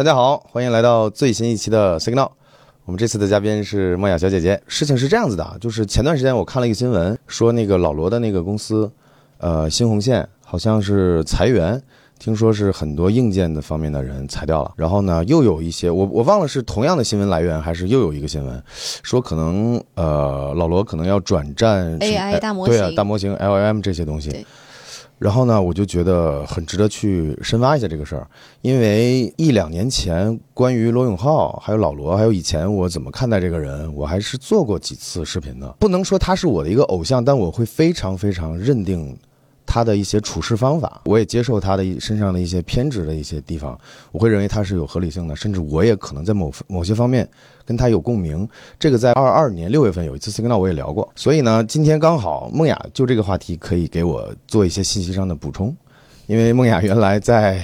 大家好，欢迎来到最新一期的 Signal。我们这次的嘉宾是梦雅小姐姐。事情是这样子的啊，就是前段时间我看了一个新闻，说那个老罗的那个公司，呃，新红线好像是裁员，听说是很多硬件的方面的人裁掉了。然后呢，又有一些我我忘了是同样的新闻来源，还是又有一个新闻，说可能呃老罗可能要转战 AI 大模型对啊大模型 LLM 这些东西对。然后呢，我就觉得很值得去深挖一下这个事儿，因为一两年前关于罗永浩、还有老罗，还有以前我怎么看待这个人，我还是做过几次视频的。不能说他是我的一个偶像，但我会非常非常认定他的一些处事方法，我也接受他的身上的一些偏执的一些地方，我会认为他是有合理性的，甚至我也可能在某某些方面跟他有共鸣。这个在二二年六月份有一次 Signal 我也聊过，所以呢，今天刚好梦雅就这个话题可以给我做一些信息上的补充，因为梦雅原来在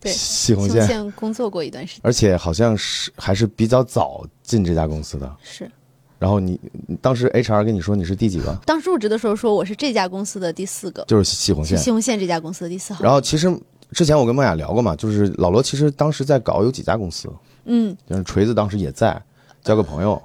对西红西红线，工作过一段时间，而且好像是还是比较早进这家公司的。是然后你你当时 HR 跟你说你是第几个？当时入职的时候说我是这家公司的第四个，就是西红线。西红线这家公司的第四号。然后其实之前我跟梦雅聊过嘛，就是老罗其实当时在搞有几家公司，嗯，就是锤子当时也在，交个朋友。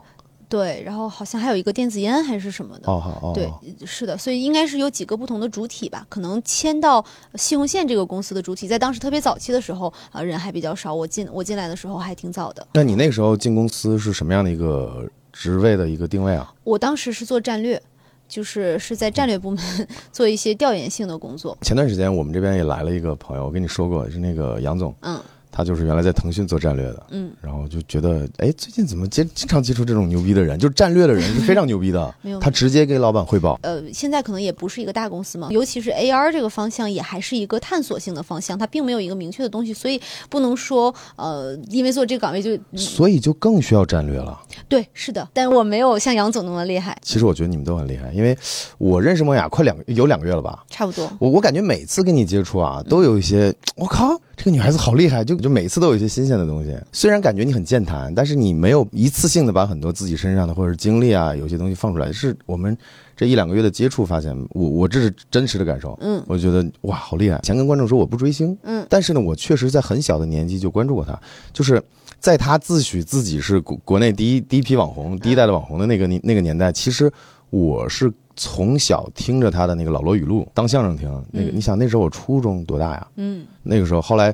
对，然后好像还有一个电子烟还是什么的。哦好哦，对，是的，所以应该是有几个不同的主体吧，可能签到西红线这个公司的主体，在当时特别早期的时候啊、人还比较少。我进我进来的时候还挺早的，那你那个时候进公司是什么样的一个职位的一个定位啊？我当时是做战略，就是是在战略部门 做一些调研性的工作。前段时间我们这边也来了一个朋友，我跟你说过是那个杨总，嗯他就是原来在腾讯做战略的，嗯，然后就觉得，哎，最近怎么接经常接触这种牛逼的人？就是战略的人是非常牛逼的 没有，他直接给老板汇报。呃，现在可能也不是一个大公司嘛，尤其是 AR 这个方向也还是一个探索性的方向，它并没有一个明确的东西，所以不能说呃，因为做这个岗位就、嗯所以就更需要战略了。对，是的，但我没有像杨总那么厉害，其实我觉得你们都很厉害，因为我认识梦雅快两个有两个月了吧，差不多。我我感觉每次跟你接触啊，都有一些，我靠，这个女孩子好厉害，就就每次都有一些新鲜的东西。虽然感觉你很健谈，但是你没有一次性的把很多自己身上的或者是经历啊，有些东西放出来。是我们这一两个月的接触发现，我我这是真实的感受。嗯我觉得哇，好厉害！以前跟观众说我不追星，嗯，但是呢，我确实在很小的年纪就关注过她，就是在她自诩自己是国国内第一第一批网红、第一代的网红的那个年那个年代，其实我是从小听着他的那个老罗语录当相声听。那个，嗯你想那时候我初中多大呀？嗯那个时候，后来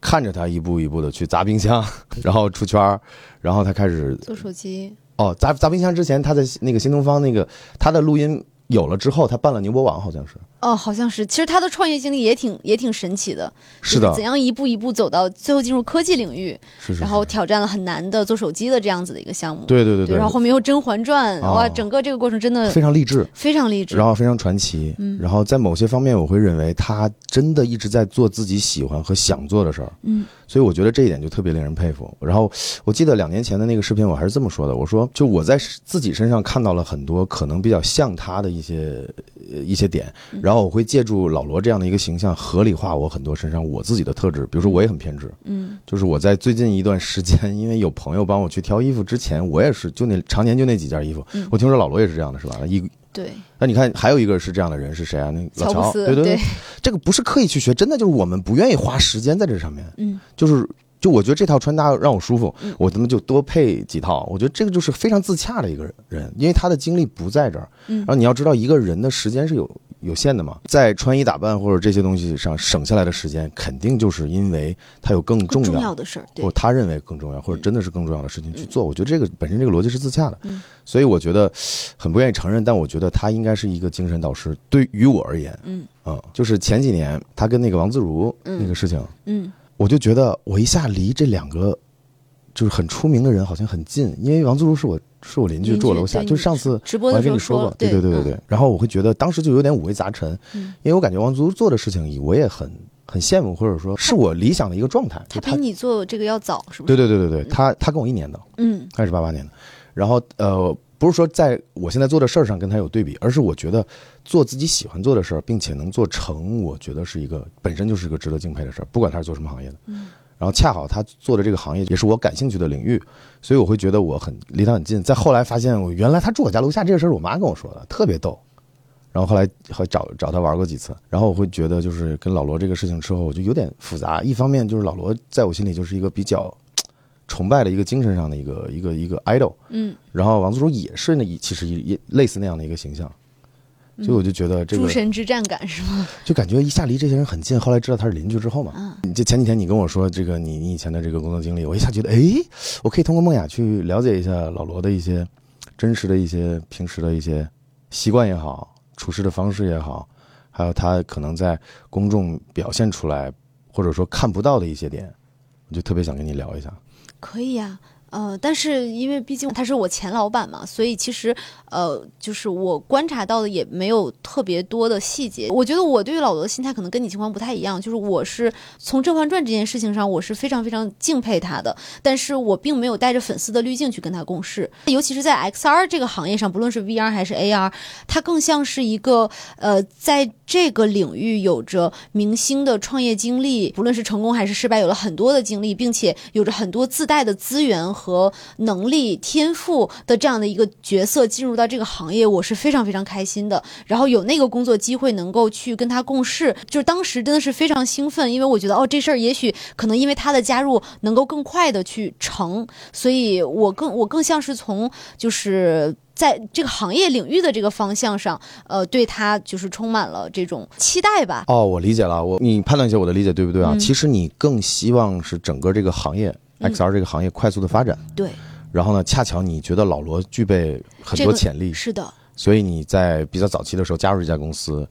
看着他一步一步的去砸冰箱，然后出圈儿，然后他开始做手机，哦砸砸冰箱之前，他在那个新东方那个他的录音有了之后，他办了牛博网，好像是。哦，好像是。其实他的创业经历也挺也挺神奇的，是的就怎样一步一步走到最后进入科技领域，是是是然后挑战了很难的做手机的这样子的一个项目。对对对对，然后后面又《甄嬛传》哦哇，整个这个过程真的非常励志。非常励志。然后非常传奇，嗯然后在某些方面，我会认为他真的一直在做自己喜欢和想做的事儿，嗯所以我觉得这一点就特别令人佩服。然后我记得两年前的那个视频，我还是这么说的，我说就我在自己身上看到了很多可能比较像他的一些呃一些点，嗯然后我会借助老罗这样的一个形象，合理化我很多身上我自己的特质，比如说我也很偏执，嗯就是我在最近一段时间，因为有朋友帮我去挑衣服之前，我也是就那常年就那几件衣服。嗯我听说老罗也是这样的，是吧？一对，那你看还有一个是这样的人是谁啊？那老乔，对对对，这个不是刻意去学，真的就是我们不愿意花时间在这上面，嗯就是。就我觉得这套穿搭让我舒服嗯，我他妈就多配几套。我觉得这个就是非常自洽的一个人，因为他的精力不在这儿。嗯然后你要知道，一个人的时间是有有限的嘛，在穿衣打扮或者这些东西上省下来的时间，肯定就是因为他有更重要的事儿，对或，他认为更重要，或者真的是更重要的事情去做。我觉得这个本身这个逻辑是自洽的嗯，所以我觉得很不愿意承认，但我觉得他应该是一个精神导师。对于我而言，嗯嗯，就是前几年他跟那个王自如嗯那个事情，嗯我就觉得我一下离这两个就是很出名的人好像很近，因为王自如是我是我邻居，住我楼下，对就上次。直播我还跟你说过，，对对对对对。然后我会觉得当时就有点五味杂陈，嗯因为我感觉王自如做的事情，我也很很羡慕，或者说是我理想的一个状态。他他比你做这个要早，是不对是？对对对对，他他跟我一年的，嗯他也是八八年的。然后呃，不是说在我现在做的事儿上跟他有对比，而是我觉得做自己喜欢做的事儿，并且能做成，我觉得是一个本身就是一个值得敬佩的事儿，不管他是做什么行业的。嗯然后恰好他做的这个行业也是我感兴趣的领域，所以我会觉得我很离他很近。再后来发现，我原来他住我家楼下这个事儿，我妈跟我说的，特别逗。然后后来还找找他玩过几次，然后我会觉得就是跟老罗这个事情之后，我就有点复杂。一方面就是老罗在我心里就是一个比较崇拜的一个精神上的一个一个一个 idol，嗯，然后王自如也是那一其实也也类似那样的一个形象，所以我就觉得这个诸神之战感是吗？就感觉一下离这些人很近，后来知道他是邻居之后嘛，嗯你这前几天你跟我说这个你你以前的这个工作经历，我一下觉得，哎，我可以通过梦雅去了解一下老罗的一些真实的一些平时的一些习惯也好，处事的方式也好，还有他可能在公众表现出来或者说看不到的一些点，我就特别想跟你聊一下。可以呀、呃，但是因为毕竟他是我前老板嘛，所以其实呃，就是我观察到的也没有特别多的细节。我觉得我对于老罗的心态可能跟你情况不太一样，就是我是从《甄嬛传》这件事情上，我是非常非常敬佩他的，但是我并没有带着粉丝的滤镜去跟他共事，尤其是在 XR 这个行业上，不论是 VR 还是 AR，它更像是一个呃，在这个领域有着明星的创业经历，不论是成功还是失败，有了很多的经历，并且有着很多自带的资源和能力、天赋的这样的一个角色进入到这个行业，我是非常非常开心的。然后有那个工作机会能够去跟他共事，就是当时真的是非常兴奋，因为我觉得哦，这事儿也许可能因为他的加入能够更快的去成，所以我更我更像是从就是。在这个行业领域的这个方向上，呃，对他就是充满了这种期待吧。哦，我理解了，我你判断一下我的理解对不对啊？嗯其实你更希望是整个这个行业、嗯 XR 这个行业快速的发展，对，然后呢，恰巧你觉得老罗具备很多潜力，是的，所以你在比较早期的时候加入这家公司，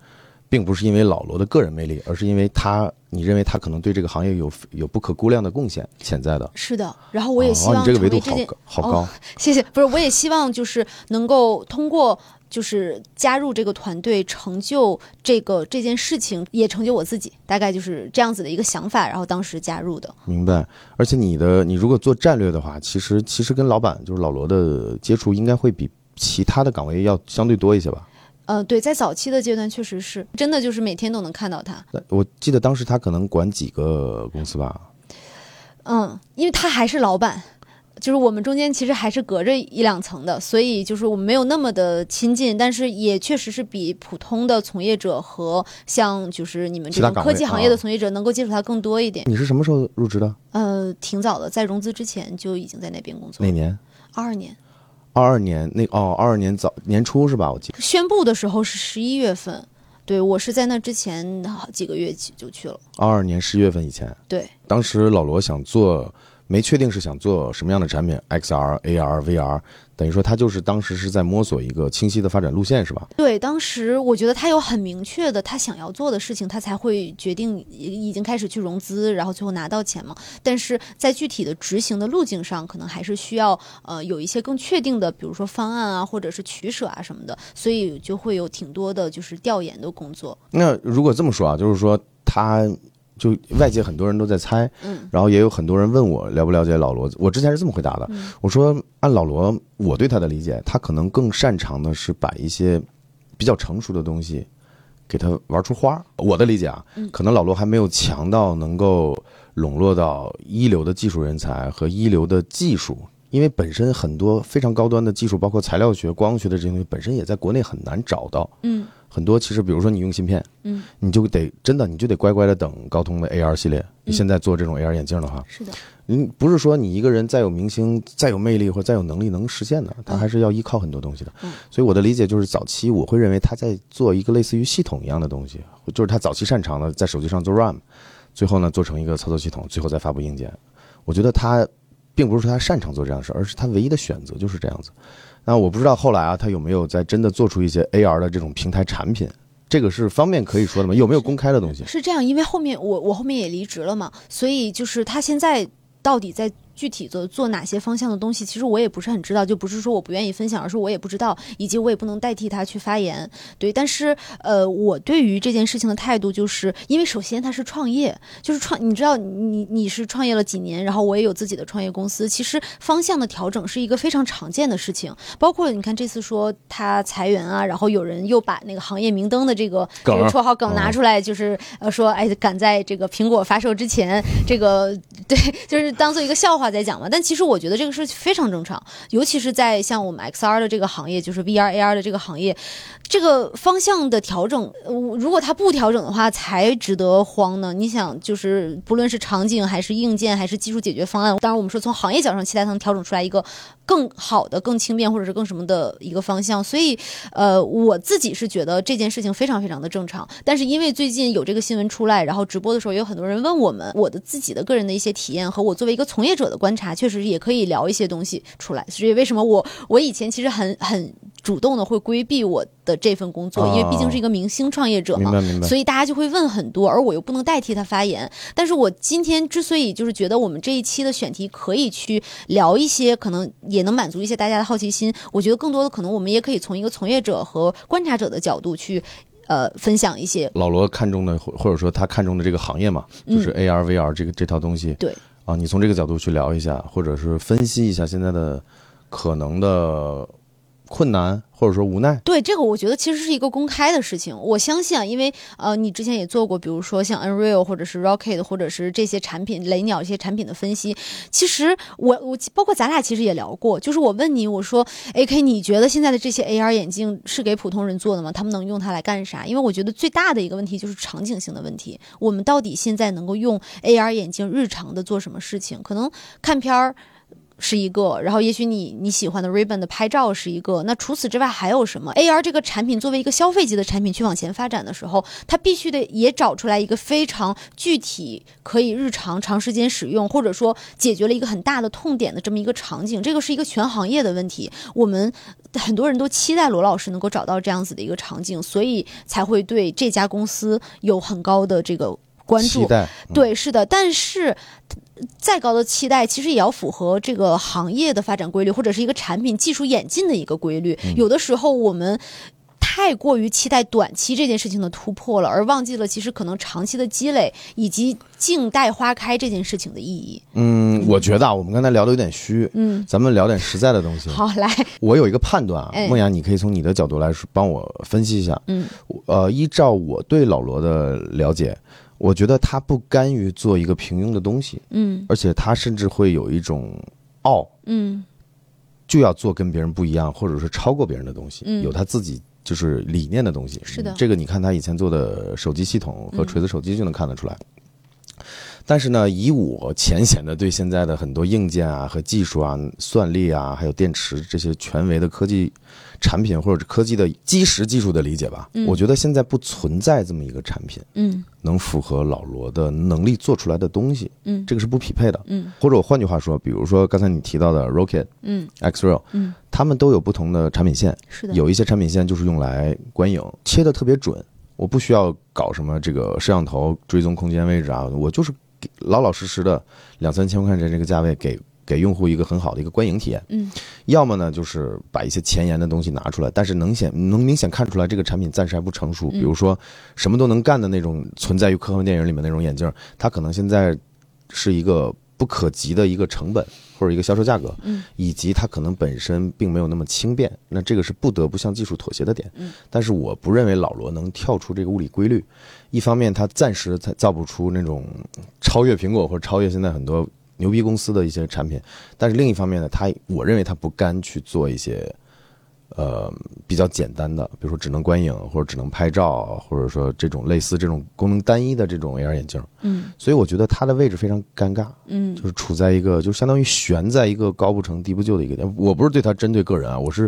并不是因为老罗的个人魅力，而是因为他，你认为他可能对这个行业有有不可估量的贡献潜在的。是的。然后我也希哦，望你这个维度好高，好哦高。谢谢。不是，我也希望就是能够通过就是加入这个团队，成就这个这件事情，也成就我自己。大概就是这样子的一个想法，然后当时加入的。明白。而且你的，你如果做战略的话，其实其实跟老板就是老罗的接触，应该会比其他的岗位要相对多一些吧？呃，对，在早期的阶段确实是真的，就是每天都能看到他。我记得当时他可能管几个公司吧？嗯，因为他还是老板，就是我们中间其实还是隔着一两层的，所以就是我们没有那么的亲近，但是也确实是比普通的从业者和像就是你们这种科技行业的啊从业者能够接触他更多一点。你是什么时候入职的？呃，挺早的，在融资之前就已经在那边工作哪。年？二二年二二年那哦，二二年早年初是吧？我记得。宣布的时候是十一月份，对我是在那之前好几个月就去了。二二年十一月份以前，对，当时老罗想做，没确定是想做什么样的产品，XR、AR、VR，等于说他就是当时是在摸索一个清晰的发展路线，是吧？对，当时我觉得他有很明确的他想要做的事情，他才会决定已已经开始去融资，然后最后拿到钱嘛。但是在具体的执行的路径上，可能还是需要呃有一些更确定的，比如说方案啊，或者是取舍啊什么的，所以就会有挺多的就是调研的工作。那如果这么说啊，就是说他。就外界很多人都在猜，嗯然后也有很多人问我了不了解老罗。我之前是这么回答的，嗯我说按老罗我对他的理解，他可能更擅长的是把一些比较成熟的东西给他玩出花儿。我的理解啊，嗯可能老罗还没有强到能够笼络到一流的技术人才和一流的技术。因为本身很多非常高端的技术，包括材料学、光学的这些东西，本身也在国内很难找到。嗯很多其实，比如说你用芯片，嗯，你就得真的你就得乖乖的等高通的 AR 系列。你嗯现在做这种 AR 眼镜的话，是的，你不是说你一个人再有明星、再有魅力或再有能力能实现的，他还是要依靠很多东西的。嗯所以我的理解就是，早期我会认为他在做一个类似于系统一样的东西，就是他早期擅长的在手机上做 RAM，最后呢做成一个操作系统，最后再发布硬件。我觉得他并不是说他擅长做这样的事，而是他唯一的选择就是这样子。那我不知道后来啊，他有没有在真的做出一些 AR 的这种平台产品？这个是方便可以说的吗？有没有公开的东西？是这样，因为后面我我后面也离职了嘛，所以就是他现在到底在具体的做哪些方向的东西，其实我也不是很知道，就不是说我不愿意分享，而是我也不知道，以及我也不能代替他去发言。对，但是呃，我对于这件事情的态度，就是因为首先他是创业，就是创，你知道你你是创业了几年，然后我也有自己的创业公司，其实方向的调整是一个非常常见的事情，包括你看这次说他裁员啊，然后有人又把那个行业明灯的这个这个绰号梗拿出来，就是呃说哎赶在这个苹果发售之前，这个对，就是当做一个笑话在讲嘛。但其实我觉得这个事非常正常，尤其是在像我们 XR 的这个行业，就是 VR AR 的这个行业，这个方向的调整，呃如果它不调整的话，才值得慌呢。你想，就是不论是场景还是硬件还是技术解决方案，当然我们说从行业角上期待它能调整出来一个更好的、更轻便或者是更什么的一个方向。所以，呃，我自己是觉得这件事情非常非常的正常。但是因为最近有这个新闻出来，然后直播的时候也有很多人问我们，我的自己的个人的一些体验和我作为一个从业者的观察，确实也可以聊一些东西出来。所以为什么我我以前其实很很主动的会规避我的这份工作，哦因为毕竟是一个明星创业者嘛。所以大家就会问很多，而我又不能代替他发言。但是我今天之所以就是觉得我们这一期的选题可以去聊一些，可能也能满足一些大家的好奇心。我觉得更多的可能我们也可以从一个从业者和观察者的角度去。呃，分享一些老罗看中的，或或者说他看中的这个行业嘛，就是 AR、VR 这个这套东西。嗯对啊，你从这个角度去聊一下，或者是分析一下现在的可能的困难，或者说无奈。对这个，我觉得其实是一个公开的事情。我相信啊，因为呃，你之前也做过，比如说像 Unreal 或者是 Rocket 或者是这些产品雷鸟这些产品的分析。其实我我包括咱俩其实也聊过，就是我问你，我说 AK，你觉得现在的这些 AR 眼镜是给普通人做的吗？他们能用它来干啥？因为我觉得最大的一个问题就是场景性的问题。我们到底现在能够用 AR 眼镜日常的做什么事情？可能看片儿。是一个，然后也许你你喜欢的 Ray-Ban 的拍照是一个，那除此之外还有什么？AR 这个产品作为一个消费级的产品去往前发展的时候，它必须得也找出来一个非常具体可以日常长时间使用，或者说解决了一个很大的痛点的这么一个场景。这个是一个全行业的问题，我们很多人都期待罗老师能够找到这样子的一个场景，所以才会对这家公司有很高的这个关注对，是的，但是再高的期待，其实也要符合这个行业的发展规律，或者是一个产品技术演进的一个规律。有的时候我们。太过于期待短期这件事情的突破了，而忘记了其实可能长期的积累以及静待花开这件事情的意义。嗯，我觉得啊，我们刚才聊的有点虚，嗯，咱们聊点实在的东西。好，来，我有一个判断啊哎，梦雅，你可以从你的角度来说帮我分析一下。嗯，呃，依照我对老罗的了解，我觉得他不甘于做一个平庸的东西，嗯。而且他甚至会有一种傲，嗯。就要做跟别人不一样，或者是超过别人的东西，嗯。有他自己就是理念的东西。是的。这个你看他以前做的手机系统和嗯。锤子手机就能看得出来。但是呢，以我浅显的对现在的很多硬件啊和技术啊、算力啊，还有电池这些权威的科技产品或者是科技的基石技术的理解吧，嗯。我觉得现在不存在这么一个产品嗯。能符合老罗的能力做出来的东西，嗯。这个是不匹配的。嗯。或者我换句话说，比如说刚才你提到的 Rocket、嗯。Xreal，嗯，他们都有不同的产品线，是的，有一些产品线就是用来观影，切的特别准，我不需要搞什么这个摄像头追踪空间位置啊，我就是给老老实实的两三千块钱这个价位给给用户一个很好的一个观影体验。嗯要么呢就是把一些前沿的东西拿出来，但是能显能明显看出来这个产品暂时还不成熟，嗯比如说什么都能干的那种存在于科幻电影里面那种眼镜，它可能现在是一个不可及的一个成本或者一个销售价格，嗯以及它可能本身并没有那么轻便，那这个是不得不向技术妥协的点。嗯但是我不认为老罗能跳出这个物理规律。一方面，他暂时才造不出那种超越苹果或者超越现在很多牛逼公司的一些产品，但是另一方面呢，他我认为他不甘去做一些。呃，比较简单的，比如说只能观影或者只能拍照，或者说这种类似这种功能单一的这种 AR 眼镜，嗯所以我觉得它的位置非常尴尬。嗯就是处在一个就相当于悬在一个高不成低不就的一个点。我不是对它针对个人啊，我是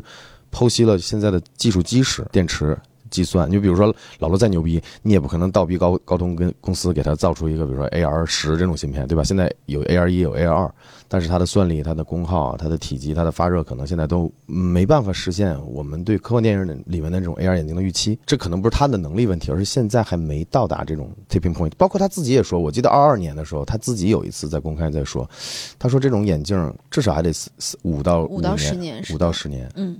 剖析了现在的技术基石、电池、计算。你比如说老罗再牛逼，你也不可能倒逼高高通跟公司给他造出一个比如说 AR 十这种芯片，对吧？现在有 AR 一有 AR 二，但是它的算力、它的功耗、它的体积、它的发热，可能现在都没办法实现我们对科幻电影里面的这种 AR 眼镜的预期。这可能不是他的能力问题，而是现在还没到达这种 tipping point。包括他自己也说，我记得二二年的时候，他自己有一次在公开在说，他说这种眼镜至少还得四四五到五到十年，五到十年嗯，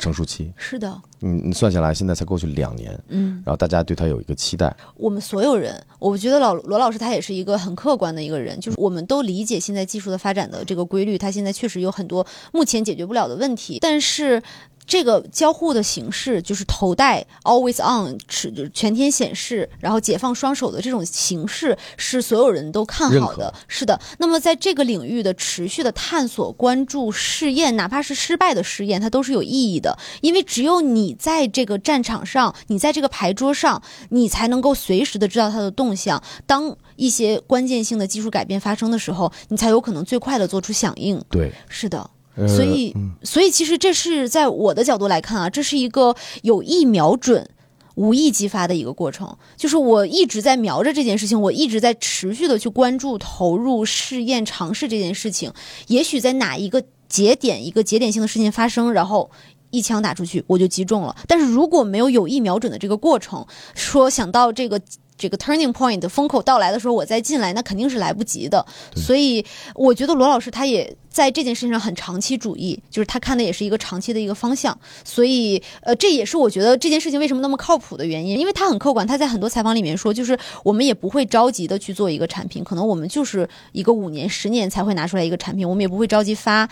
成熟期。是的，你你算下来，现在才过去两年，嗯。然后大家对他有一个期待。我们所有人，我觉得老罗老师他也是一个很客观的一个人，就是我们都理解现在技术的发展的这个规律，他现在确实有很多目前解决不了的问题，但是。这个交互的形式，就是头戴 always on 是全天显示，然后解放双手的这种形式，是所有人都看好的。是的，那么在这个领域的持续的探索、关注、试验，哪怕是失败的试验，它都是有意义的。因为只有你在这个战场上，你在这个牌桌上，你才能够随时的知道它的动向。当一些关键性的技术改变发生的时候，你才有可能最快的做出响应。对，是的。呃所以，所以其实这是在我的角度来看啊，这是一个有意瞄准、无意激发的一个过程。就是我一直在瞄着这件事情，我一直在持续的去关注、投入、试验、尝试这件事情。也许在哪一个节点、一个节点性的事情发生，然后。一枪打出去，我就击中了。但是如果没有有意瞄准的这个过程，说想到这个这个 turning point 的风口到来的时候，我再进来，那肯定是来不及的。所以我觉得罗老师他也在这件事情上很长期主义，就是他看的也是一个长期的一个方向。所以呃，这也是我觉得这件事情为什么那么靠谱的原因，因为他很客观。他在很多采访里面说，就是我们也不会着急的去做一个产品，可能我们就是一个五年、十年才会拿出来一个产品，我们也不会着急发。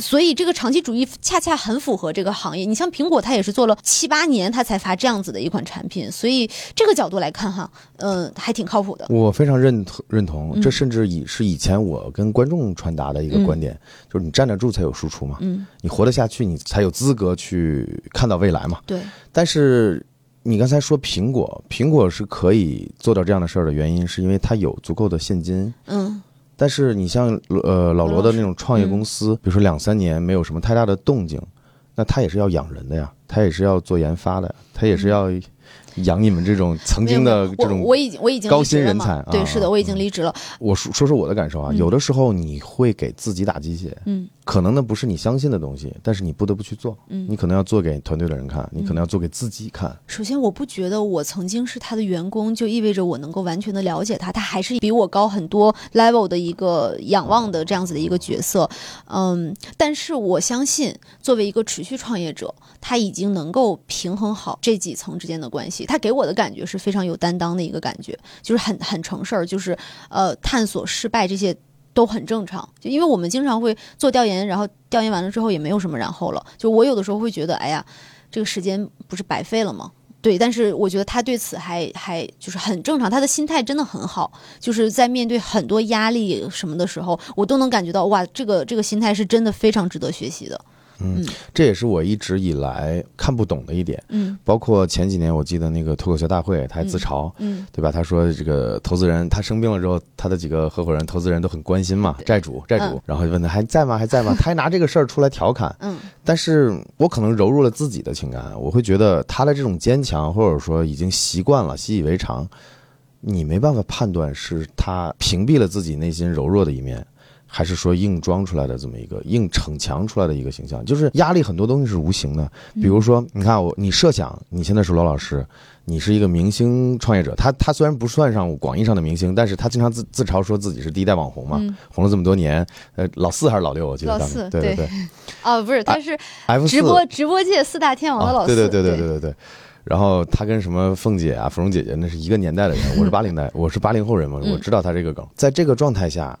所以这个长期主义恰恰很符合这个行业。你像苹果，它也是做了七八年，它才发这样子的一款产品。所以这个角度来看，哈，嗯、还挺靠谱的。我非常认同认同，嗯这甚至以是以前我跟观众传达的一个观点，就是你站得住才有输出嘛，嗯，你活得下去，你才有资格去看到未来嘛。对，但是你刚才说苹果，苹果是可以做到这样的事儿的原因，是因为它有足够的现金。嗯但是你像呃老罗的那种创业公嗯。司，比如说两三年没有什么太大的动静，那他也是要养人的呀，他也是要做研发的，他也是要养你们这种曾经的这种我我已经我已经高薪人才对，啊是的，我已经嗯离职了。我说说说我的感受啊，嗯有的时候你会给自己打鸡血，嗯可能那不是你相信的东西，但是你不得不去做。嗯你可能要做给团队的人看，你可能要做给自己看。首先，我不觉得我曾经是他的员工，就意味着我能够完全的了解他，他还是比我高很多 level 的一个仰望的这样子的一个角色。嗯，但是我相信，作为一个持续创业者，他已经能够平衡好这几层之间的关系。他给我的感觉是非常有担当的一个感觉，就是很很成事儿，就是呃探索失败这些。都很正常，就因为我们经常会做调研，然后调研完了之后也没有什么然后了。就我有的时候会觉得，哎呀，这个时间不是白费了吗？对，但是我觉得他对此还还就是很正常，他的心态真的很好，就是在面对很多压力什么的时候，我都能感觉到哇，这个这个心态是真的非常值得学习的。这也是我一直以来看不懂的一点。嗯包括前几年，我记得那个脱口秀大会，他还自嘲，嗯对吧？他说这个投资人他生病了之后，他的几个合伙人、投资人都很关心嘛，债主债主嗯，然后就问他还在吗？还在吗？他还拿这个事儿出来调侃。嗯但是我可能揉入了自己的情感，我会觉得他的这种坚强，或者说已经习惯了、习以为常，你没办法判断是他屏蔽了自己内心柔弱的一面。还是说硬装出来的这么一个硬逞强出来的一个形象，就是压力很多东西是无形的。比如说，你看我，你设想你现在是罗老师，你是一个明星创业者，他他虽然不算上广义上的明星，但是他经常自自嘲说自己是第一代网红嘛，嗯红了这么多年，呃，老四还是老六？我记得老当时四对对对啊，不是，他是直播直播界四大天王的老啊，四，对对对对对对对。然后他跟什么凤姐啊、芙蓉姐姐那是一个年代的人，我是八零代，我是八零后人嘛，嗯我知道他这个梗。在这个状态下，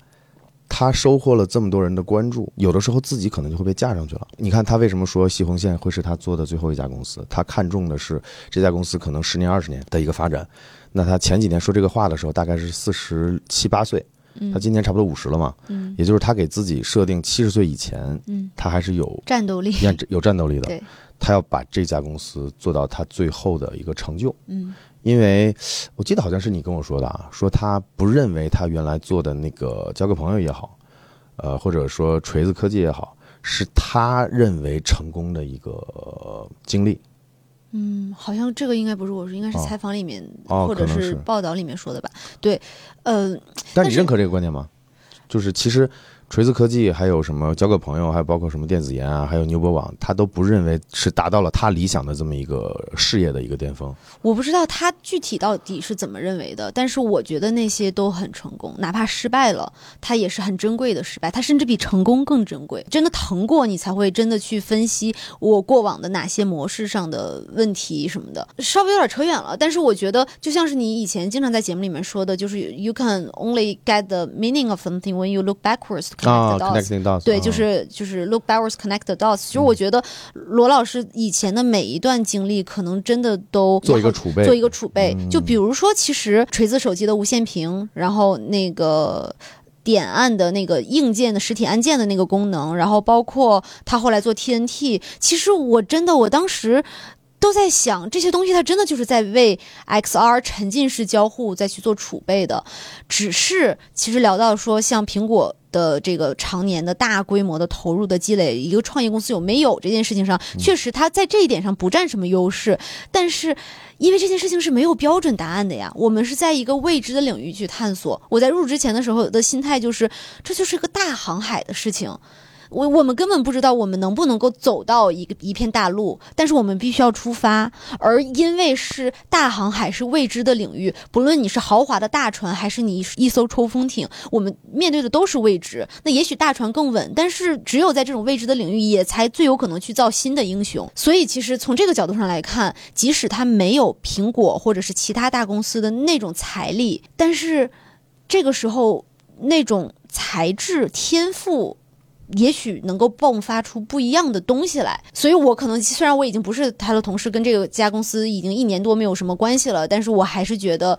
他收获了这么多人的关注，有的时候自己可能就会被架上去了。你看他为什么说西红线会是他做的最后一家公司？他看中的是这家公司可能十年、二十年的一个发展。那他前几年说这个话的时候，大概是四十七八岁，他今年差不多五十了嘛，嗯也就是他给自己设定七十岁以前，嗯，他还是有战斗力，有 有战斗力的。对，他要把这家公司做到他最后的一个成就。嗯因为我记得好像是你跟我说的啊，说他不认为他原来做的那个交个朋友也好，呃，或者说锤子科技也好，是他认为成功的一个呃经历。嗯，好像这个应该不是我说，应该是哦采访里面、哦或者是报道里面说的吧？对，呃，但你认可这个观点吗？就是其实锤子科技还有什么交个朋友，还有包括什么电子研啊，还有牛博网，他都不认为是达到了他理想的这么一个事业的一个巅峰。我不知道他具体到底是怎么认为的，但是我觉得那些都很成功，哪怕失败了，它也是很珍贵的失败，它甚至比成功更珍贵。真的疼过，你才会真的去分析我过往的哪些模式上的问题什么的。稍微有点扯远了，但是我觉得就像是你以前经常在节目里面说的，就是 you can only get the meaning of something when you look backwards。啊 connect the dots。，connecting dots，对，啊就是就是 look backwards, connect the dots。其实我觉得罗老师以前的每一段经历，可能真的都做一个储备，做一个储备。就比如说，其实锤子手机的无线屏，然后那个。点按的那个硬件的实体按键的那个功能，然后包括他后来做 TNT，其实我真的我当时都在想，这些东西它真的就是在为 XR 沉浸式交互再去做储备的。只是其实聊到说，像苹果的这个常年的大规模的投入的积累，一个创业公司有没有这件事情上，确实它在这一点上不占什么优势，但是。因为这件事情是没有标准答案的呀，我们是在一个未知的领域去探索。我在入职前的时候的心态就是，这就是一个大航海的事情。我我们根本不知道我们能不能够走到一个一片大陆，但是我们必须要出发。而因为是大航海是未知的领域，不论你是豪华的大船，还是你一艘抽风艇，我们面对的都是未知。那也许大船更稳，但是只有在这种未知的领域，也才最有可能去造新的英雄。所以，其实从这个角度上来看，即使他没有苹果或者是其他大公司的那种财力，但是这个时候那种才智天赋。也许能够迸发出不一样的东西来，所以我可能虽然我已经不是他的同事，跟这个家公司已经一年多没有什么关系了，但是我还是觉得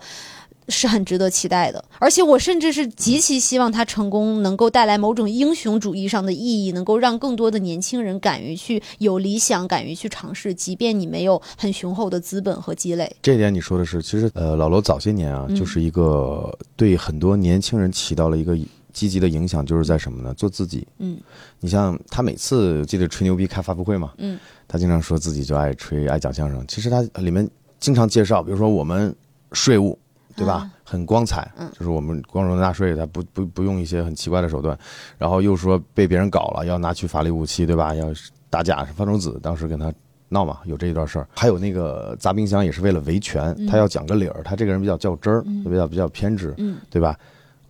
是很值得期待的。而且我甚至是极其希望他成功，能够带来某种英雄主义上的意义，能够让更多的年轻人敢于去有理想，敢于去尝试，即便你没有很雄厚的资本和积累。这点你说的是，其实呃，老罗早些年啊，嗯就是一个对很多年轻人起到了一个积极的影响，就是在什么呢？做自己。嗯，你像他每次记得吹牛逼开发布会嘛，嗯，他经常说自己就爱吹爱讲相声。其实他里面经常介绍，比如说我们税务，对吧？啊很光彩，嗯就是我们光荣的纳税，他不不不用一些很奇怪的手段，然后又说被别人搞了，要拿去法律武器，对吧？要打假方舟子，当时跟他。闹嘛，有这一段事儿，还有那个砸冰箱也是为了维权，他要讲个理儿，他这个人比较较真儿，比较比较偏执，嗯对吧？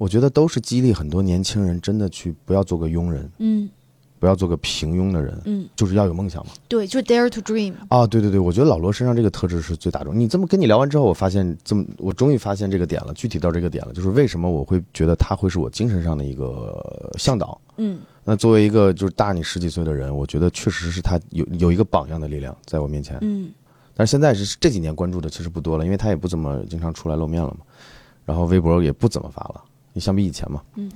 我觉得都是激励很多年轻人真的去不要做个庸人，嗯不要做个平庸的人，嗯，就是要有梦想嘛。对，就是 dare to dream。啊，对对对，我觉得老罗身上这个特质是最大众。你这么跟你聊完之后，我发现这么，我终于发现这个点了，具体到这个点了，就是为什么我会觉得他会是我精神上的一个向导。嗯那作为一个就是大你十几岁的人，我觉得确实是他有有一个榜样的力量在我面前。嗯但是现在是这几年关注的其实不多了，因为他也不怎么经常出来露面了嘛，然后微博也不怎么发了，你相比以前嘛。嗯。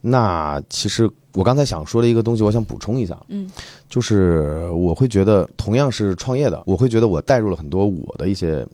那其实我刚才想说的一个东西，我想补充一下，嗯。就是我会觉得同样是创业的，我会觉得我带入了很多我的一些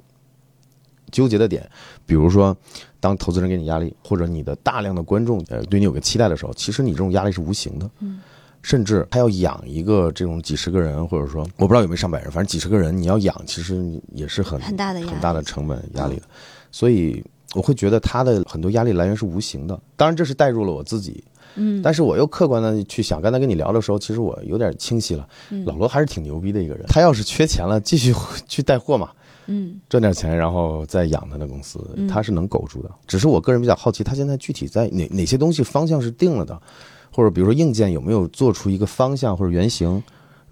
纠结的点，比如说，当投资人给你压力，或者你的大量的观众呃对你有个期待的时候，其实你这种压力是无形的，嗯，甚至他要养一个这种几十个人，或者说我不知道有没有上百人，反正几十个人你要养，其实你也是很很大的很大的成本压力的，所以我会觉得他的很多压力来源是无形的，当然这是带入了我自己。嗯但是我又客观的去想，刚才跟你聊的时候，其实我有点清晰了。嗯老罗还是挺牛逼的一个人，他要是缺钱了，继续去带货嘛，嗯赚点钱，然后再养他的公司嗯，他是能苟住的。只是我个人比较好奇，他现在具体在哪哪些东西方向是定了的，或者比如说硬件有没有做出一个方向或者原型？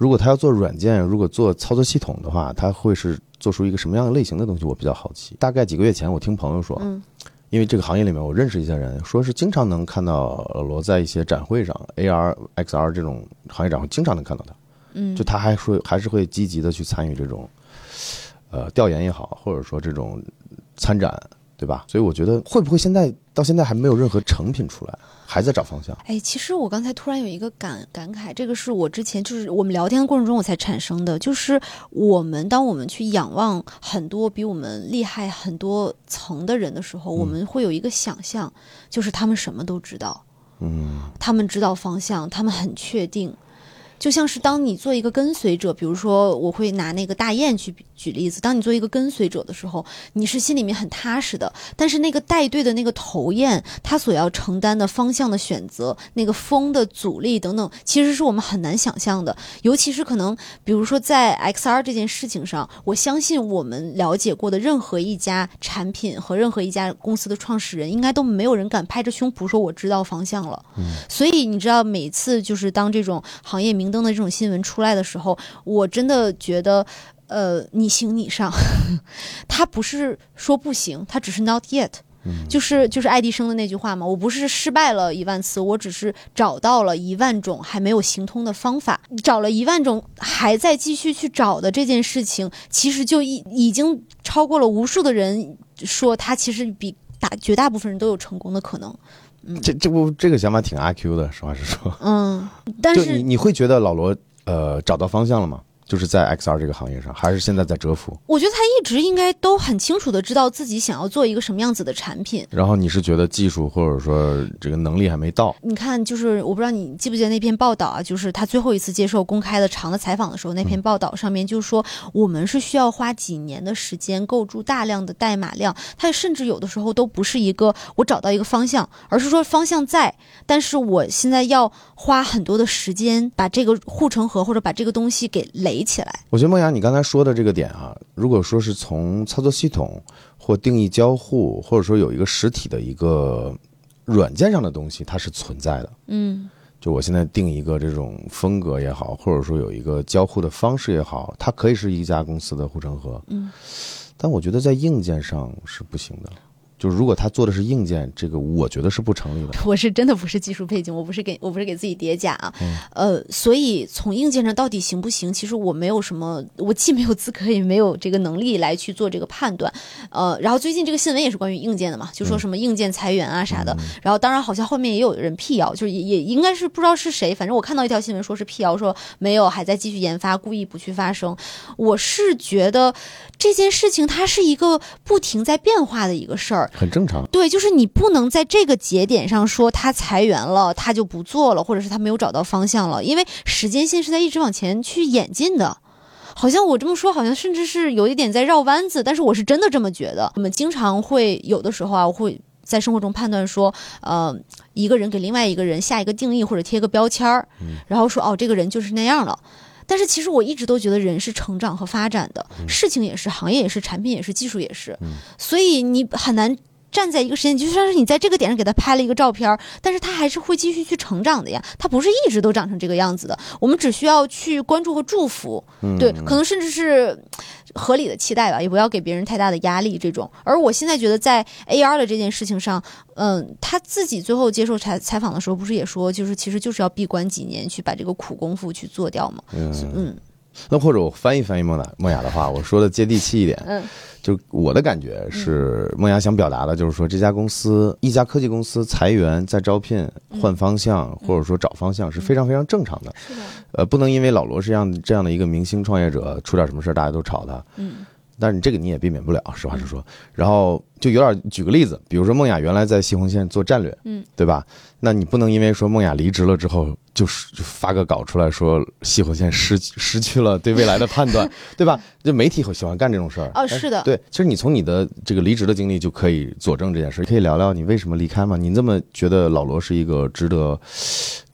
如果他要做软件，如果做操作系统的话，他会是做出一个什么样的类型的东西？我比较好奇。大概几个月前，我听朋友说，嗯因为这个行业里面，我认识一些人，说是经常能看到老罗在一些展会上，AR、XR 这种行业展会，经常能看到他。嗯，就他还说还是会积极的去参与这种，呃，调研也好，或者说这种参展，对吧？所以我觉得会不会现在到现在还没有任何成品出来，还在找方向？哎，其实我刚才突然有一个感感慨，这个是我之前就是我们聊天的过程中我才产生的，就是我们当我们去仰望很多比我们厉害很多层的人的时候，我们会有一个想象，就是他们什么都知道，嗯他们知道方向，他们很确定。就像是当你做一个跟随者，比如说我会拿那个大雁去举例子，当你做一个跟随者的时候，你是心里面很踏实的，但是那个带队的那个头雁，他所要承担的方向的选择，那个风的阻力等等，其实是我们很难想象的。尤其是可能，比如说在 XR 这件事情上，我相信我们了解过的任何一家产品和任何一家公司的创始人，应该都没有人敢拍着胸脯说我知道方向了。嗯所以你知道，每次就是当这种行业明灯的这种新闻出来的时候，我真的觉得，呃，你行你上，他不是说不行，他只是 not yet。就是就是爱迪生的那句话嘛，我不是失败了一万次，我只是找到了一万种还没有行通的方法，找了一万种还在继续去找的这件事情，其实就已已经超过了无数的人说他其实比大绝大部分人都有成功的可能。这这不这个想法挺阿 Q 的，实话实说。嗯，但是你你会觉得老罗呃找到方向了吗？就是在 XR 这个行业上，还是现在在蛰伏？我觉得他一直应该都很清楚的知道自己想要做一个什么样子的产品。然后你是觉得技术或者说这个能力还没到？你看，就是我不知道你记不记得那篇报道啊，就是他最后一次接受公开的长的采访的时候，那篇报道上面就说，我们是需要花几年的时间构筑大量的代码量，它甚至有的时候都不是一个我找到一个方向，而是说方向在，但是我现在要花很多的时间把这个护城河或者把这个东西给垒起来。我觉得梦雅，你刚才说的这个点啊，如果说是从操作系统或定义交互，或者说有一个实体的一个软件上的东西，它是存在的。嗯就我现在定一个这种风格也好，或者说有一个交互的方式也好，它可以是一家公司的护城河。嗯，但我觉得在硬件上是不行的。就是如果他做的是硬件，这个我觉得是不成立的。我是真的不是技术背景，我不是给我不是给自己叠加啊，呃，所以从硬件上到底行不行，其实我没有什么，我既没有资格也没有这个能力来去做这个判断，呃，然后最近这个新闻也是关于硬件的嘛，就说什么硬件裁员啊啥的，然后当然好像后面也有人辟谣，就是也也应该是不知道是谁，反正我看到一条新闻说是辟谣，说没有还在继续研发，故意不去发声，我是觉得这件事情它是一个不停在变化的一个事儿，很正常。对，就是你不能在这个节点上说他裁员了，他就不做了，或者是他没有找到方向了，因为时间线是在一直往前去演进的。好像我这么说，好像甚至是有一点在绕弯子，但是我是真的这么觉得。我们经常会有的时候啊，我会在生活中判断说，呃，一个人给另外一个人下一个定义或者贴个标签儿，然后说哦，这个人就是那样了。但是其实我一直都觉得人是成长和发展的，事情也是，行业也是，产品也是，技术也是，所以你很难站在一个时间，就算是你在这个点上给他拍了一个照片儿，但是他还是会继续去成长的呀，他不是一直都长成这个样子的。我们只需要去关注和祝福，对，可能甚至是合理的期待吧，也不要给别人太大的压力。这种，而我现在觉得在 AR 的这件事情上，嗯，他自己最后接受采采访的时候，不是也说，就是其实就是要闭关几年去把这个苦功夫去做掉嘛。嗯那或者我翻译翻译梦雅梦雅的话，我说的接地气一点，嗯，就我的感觉是，梦雅想表达的就是说，这家公司一家科技公司裁员、再招聘、换方向，或者说找方向是非常非常正常的。是的，呃，不能因为老罗是这样这样的一个明星创业者，出点什么事儿大家都炒他。嗯但是你这个你也避免不了，实话实说。然后就有点举个例子，比如说梦雅原来在西红线做战略，嗯，对吧？那你不能因为说梦雅离职了之后，就是就发个稿出来说西红线失失去了对未来的判断，对吧？就媒体会喜欢干这种事儿。哦，是的，对，其实你从你的这个离职的经历就可以佐证这件事，可以聊聊你为什么离开吗？你这么觉得老罗是一个值得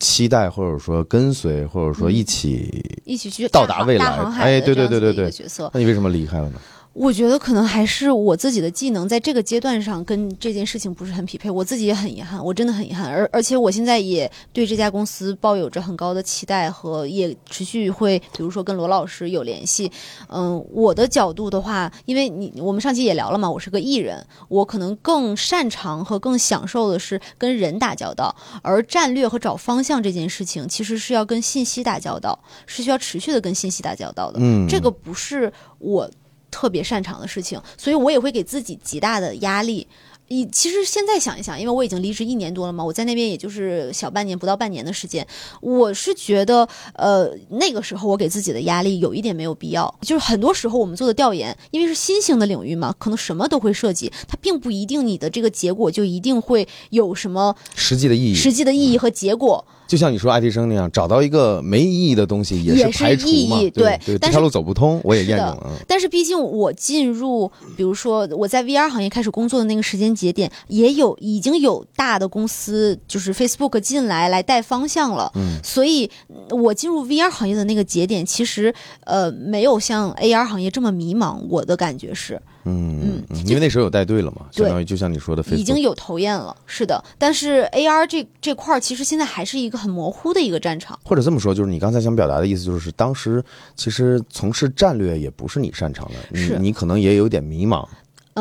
期待，或者说跟随，或者说一起，一起去到达未来哎对对对对对角色。那你为什么离开了呢？我觉得可能还是我自己的技能在这个阶段上跟这件事情不是很匹配，我自己也很遗憾，我真的很遗憾。而而且我现在也对这家公司抱有着很高的期待和也持续会，比如说跟罗老师有联系。嗯，我的角度的话，因为你我们上期也聊了嘛，我是个艺人，我可能更擅长和更享受的是跟人打交道，而战略和找方向这件事情其实是要跟信息打交道，是需要持续的跟信息打交道的。嗯，这个不是我特别擅长的事情，所以我也会给自己极大的压力。以其实现在想一想，因为我已经离职一年多了嘛，我在那边也就是小半年不到半年的时间，我是觉得，呃，那个时候我给自己的压力有一点没有必要。就是很多时候我们做的调研，因为是新兴的领域嘛，可能什么都会涉及，它并不一定你的这个结果就一定会有什么实际的意义。实际的意义和结果。就像你说爱迪生那样，找到一个没意义的东西也是是排除嘛，意义对对，但是这条路走不通，我也验证了。嗯但是毕竟我进入，比如说我在 VR 行业开始工作的那个时间节点，也有已经有大的公司，就是 Facebook 进来来带方向了。嗯，所以嗯我进入 VR 行业的那个节点，其实呃没有像 AR 行业这么迷茫。我的感觉是，嗯嗯，因为那时候有带队了嘛，相当于就像你说的，已经有头雁了。是的，但是 AR 这这块儿其实现在还是一个很模糊的一个战场。或者这么说，就是你刚才想表达的意思，就是当时其实从事战略也不是你擅长的，你是你可能也有点迷茫。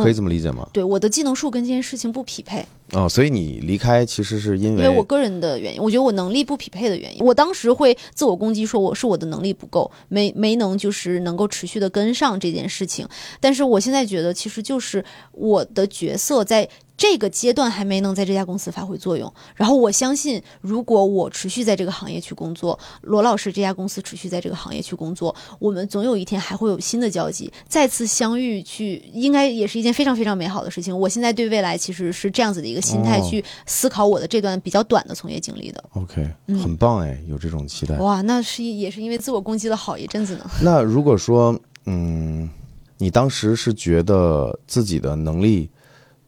可以这么理解吗？对，我的技能树跟这件事情不匹配。哦，所以你离开其实是因为因为我个人的原因，我觉得我能力不匹配的原因，我当时会自我攻击，说我是我的能力不够，没没能就是能够持续的跟上这件事情。但是我现在觉得，其实就是我的角色在这个阶段还没能在这家公司发挥作用。然后我相信，如果我持续在这个行业去工作，罗老师这家公司持续在这个行业去工作，我们总有一天还会有新的交集，再次相遇去，应该也是一件非常非常美好的事情。我现在对未来其实是这样子的一个心态哦去思考我的这段比较短的从业经历的。OK，嗯很棒哎，有这种期待。哇，那是也是因为自我攻击了好一阵子呢。那如果说，嗯，你当时是觉得自己的能力，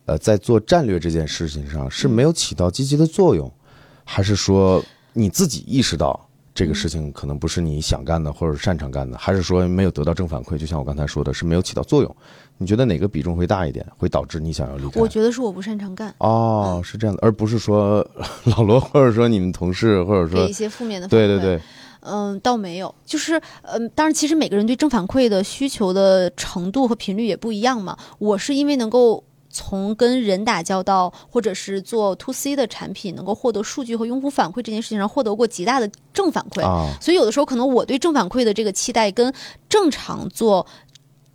呃，在做战略这件事情上是没有起到积极的作用，还是说你自己意识到这个事情可能不是你想干的或者擅长干的，还是说没有得到正反馈？就像我刚才说的，是没有起到作用。你觉得哪个比重会大一点，会导致你想要离开？我觉得是我不擅长干，哦，是这样的，而不是说 老罗，或者说你们同事，或者说给一些负面的反馈。对对对，嗯，倒没有，就是嗯，当然，其实每个人对正反馈的需求的程度和频率也不一样嘛。我是因为能够从跟人打交道，或者是做 to C 的产品，能够获得数据和用户反馈这件事情上获得过极大的正反馈，啊，所以有的时候可能我对正反馈的这个期待跟正常做。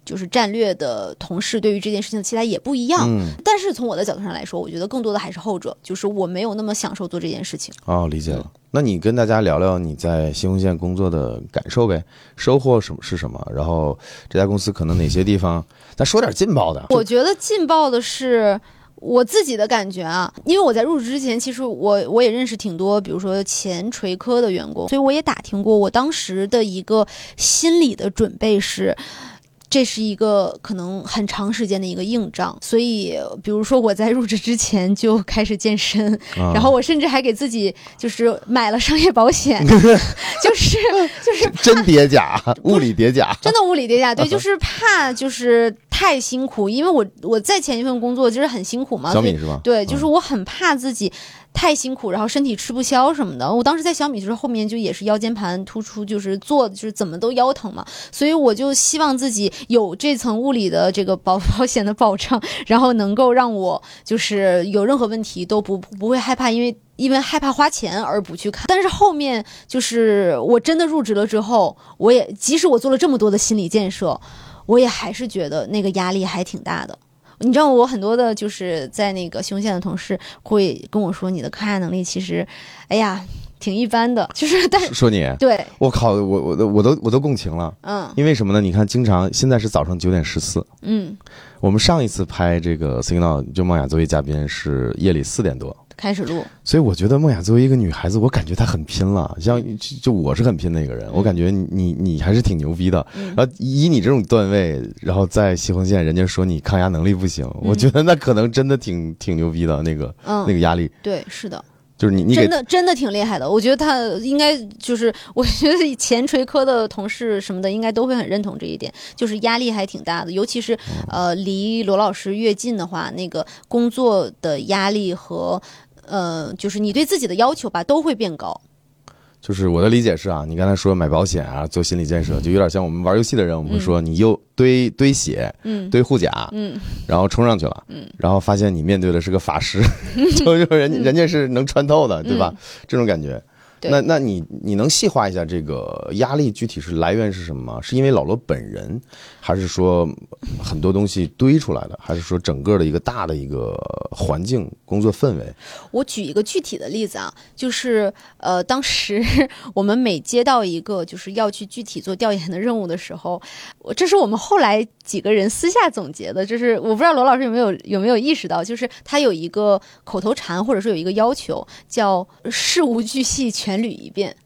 就是战略的同事对于这件事情的期待也不一样，嗯，但是从我的角度上来说，我觉得更多的还是后者，就是我没有那么享受做这件事情。哦，理解了。那你跟大家聊聊你在新鸿线工作的感受呗，收获什么是什么？然后这家公司可能哪些地方，咱说点劲爆的。我觉得劲爆的是我自己的感觉啊，因为我在入职之前，其实我我也认识挺多，比如说前垂科的员工，所以我也打听过。我当时的一个心理的准备是。这是一个可能很长时间的一个硬仗，所以比如说我在入职之前就开始健身，啊然后我甚至还给自己就是买了商业保险，就是就是真叠甲，物理叠加。真的物理叠加，对，就是怕就是太辛苦，因为我我在前一份工作就是很辛苦嘛，小米是吧？对，就是我很怕自己太辛苦，然后身体吃不消什么的。我当时在小米就是后面就也是腰间盘突出，就是做就是怎么都腰疼嘛，所以我就希望自己有这层物理的这个保 保险的保障，然后能够让我就是有任何问题都不不会害怕，因为。因为害怕花钱而不去看，但是后面就是我真的入职了之后，我也即使我做了这么多的心理建设，我也还是觉得那个压力还挺大的。你知道，我很多的就是在那个新闻线的同事会跟我说，你的抗压能力其实，哎呀，挺一般的。就是，但是说你，对，我靠，我我都我都我都共情了。嗯因为什么呢？你看，经常现在是早上九点十四，嗯，我们上一次拍这个 Signal 就梦雅作为嘉宾是夜里四点多，开始录，所以我觉得梦雅作为一个女孩子，我感觉她很拼了。像就就我是很拼的一个人，我感觉你你你还是挺牛逼的。嗯。然后以你这种段位，然后在西红线，人家说你抗压能力不行，嗯。我觉得那可能真的挺挺牛逼的。那个嗯，那个压力，对，是的，就是你你真的真的挺厉害的。我觉得他应该就是，我觉得前垂科的同事什么的，应该都会很认同这一点，就是压力还挺大的。尤其是呃，离罗老师越近的话，那个工作的压力和呃，就是你对自己的要求吧，都会变高。就是我的理解是啊，你刚才说买保险啊，做心理建设，就有点像我们玩游戏的人，我们会说你又堆堆血、嗯。堆护甲，嗯。然后冲上去了，嗯。然后发现你面对的是个法师，就就人人家是能穿透的，对吧？这种感觉。那那你你能细化一下这个压力具体是来源是什么吗？是因为老罗本人，还是说很多东西堆出来的，还是说整个的一个大的一个环境工作氛围？我举一个具体的例子啊，就是呃，当时我们每接到一个就是要去具体做调研的任务的时候，我这是我们后来几个人私下总结的，就是我不知道罗老师有没有有没有意识到，就是他有一个口头禅或者说有一个要求，叫事无巨细全捋一遍。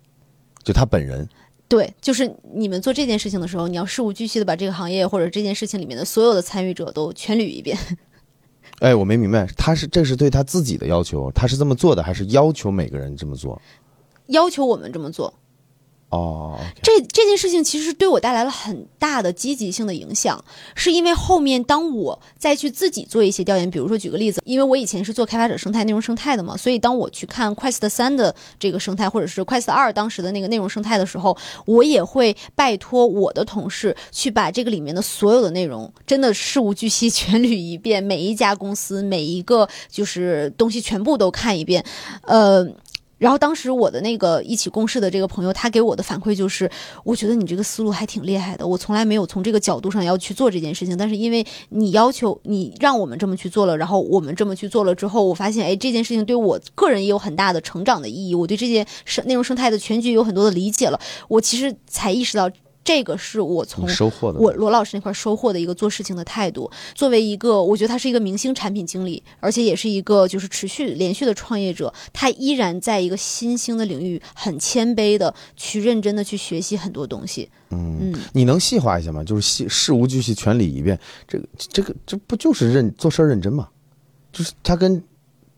就他本人，对，就是你们做这件事情的时候，你要事无巨细的把这个行业或者这件事情里面的所有的参与者都全捋一遍。哎，我没明白，他是这是对他自己的要求，他是这么做的，还是要求每个人这么做？要求我们这么做，哦这这件事情其实对我带来了很大的积极性的影响，是因为后面当我再去自己做一些调研，比如说举个例子，因为我以前是做开发者生态、内容生态的嘛，所以当我去看 Quest 三的这个生态，或者是 Quest 二当时的那个内容生态的时候，我也会拜托我的同事去把这个里面的所有的内容真的事无巨细 全捋一遍，每一家公司每一个就是东西全部都看一遍，呃。然后当时我的那个一起共事的这个朋友，他给我的反馈就是，我觉得你这个思路还挺厉害的，我从来没有从这个角度上要去做这件事情，但是因为你要求你让我们这么去做了，然后我们这么去做了之后，我发现哎这件事情对我个人也有很大的成长的意义，我对这件生内容生态的全局有很多的理解了，我其实才意识到这个是我从收获的，我罗老师那块收获的一个做事情的态度。作为一个，我觉得他是一个明星产品经理，而且也是一个就是持续连续的创业者，他依然在一个新兴的领域很谦卑的去认真的去学习很多东西。嗯你能细化一下吗？就是细事无巨细全理一遍，这个这个这不就是认做事认真吗？就是他跟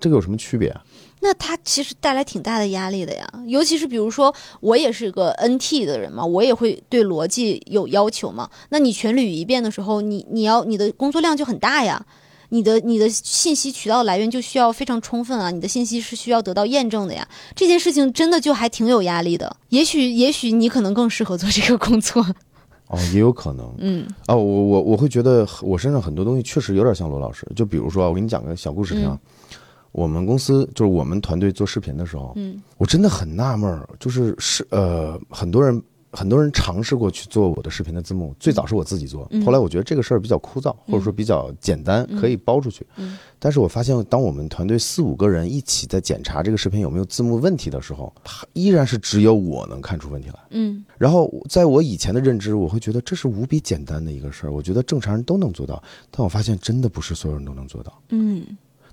这个有什么区别啊？那他其实带来挺大的压力的呀，尤其是比如说我也是个 NT 的人嘛，我也会对逻辑有要求嘛。那你全捋一遍的时候，你你要你的工作量就很大呀，你的你的信息渠道来源就需要非常充分啊，你的信息是需要得到验证的呀。这件事情真的就还挺有压力的。也许也许你可能更适合做这个工作，哦，也有可能。嗯哦，我我我会觉得我身上很多东西确实有点像罗老师。就比如说啊，我给你讲个小故事听啊。我们公司就是我们团队做视频的时候，嗯。我真的很纳闷儿，就是是呃，很多人很多人尝试过去做我的视频的字幕，最早是我自己做，嗯。后来我觉得这个事儿比较枯燥，或者说比较简单，可以包出去。嗯。但是我发现，当我们团队四五个人一起在检查这个视频有没有字幕问题的时候，依然是只有我能看出问题来。嗯。然后在我以前的认知，我会觉得这是无比简单的一个事儿，我觉得正常人都能做到。但我发现真的不是所有人都能做到，嗯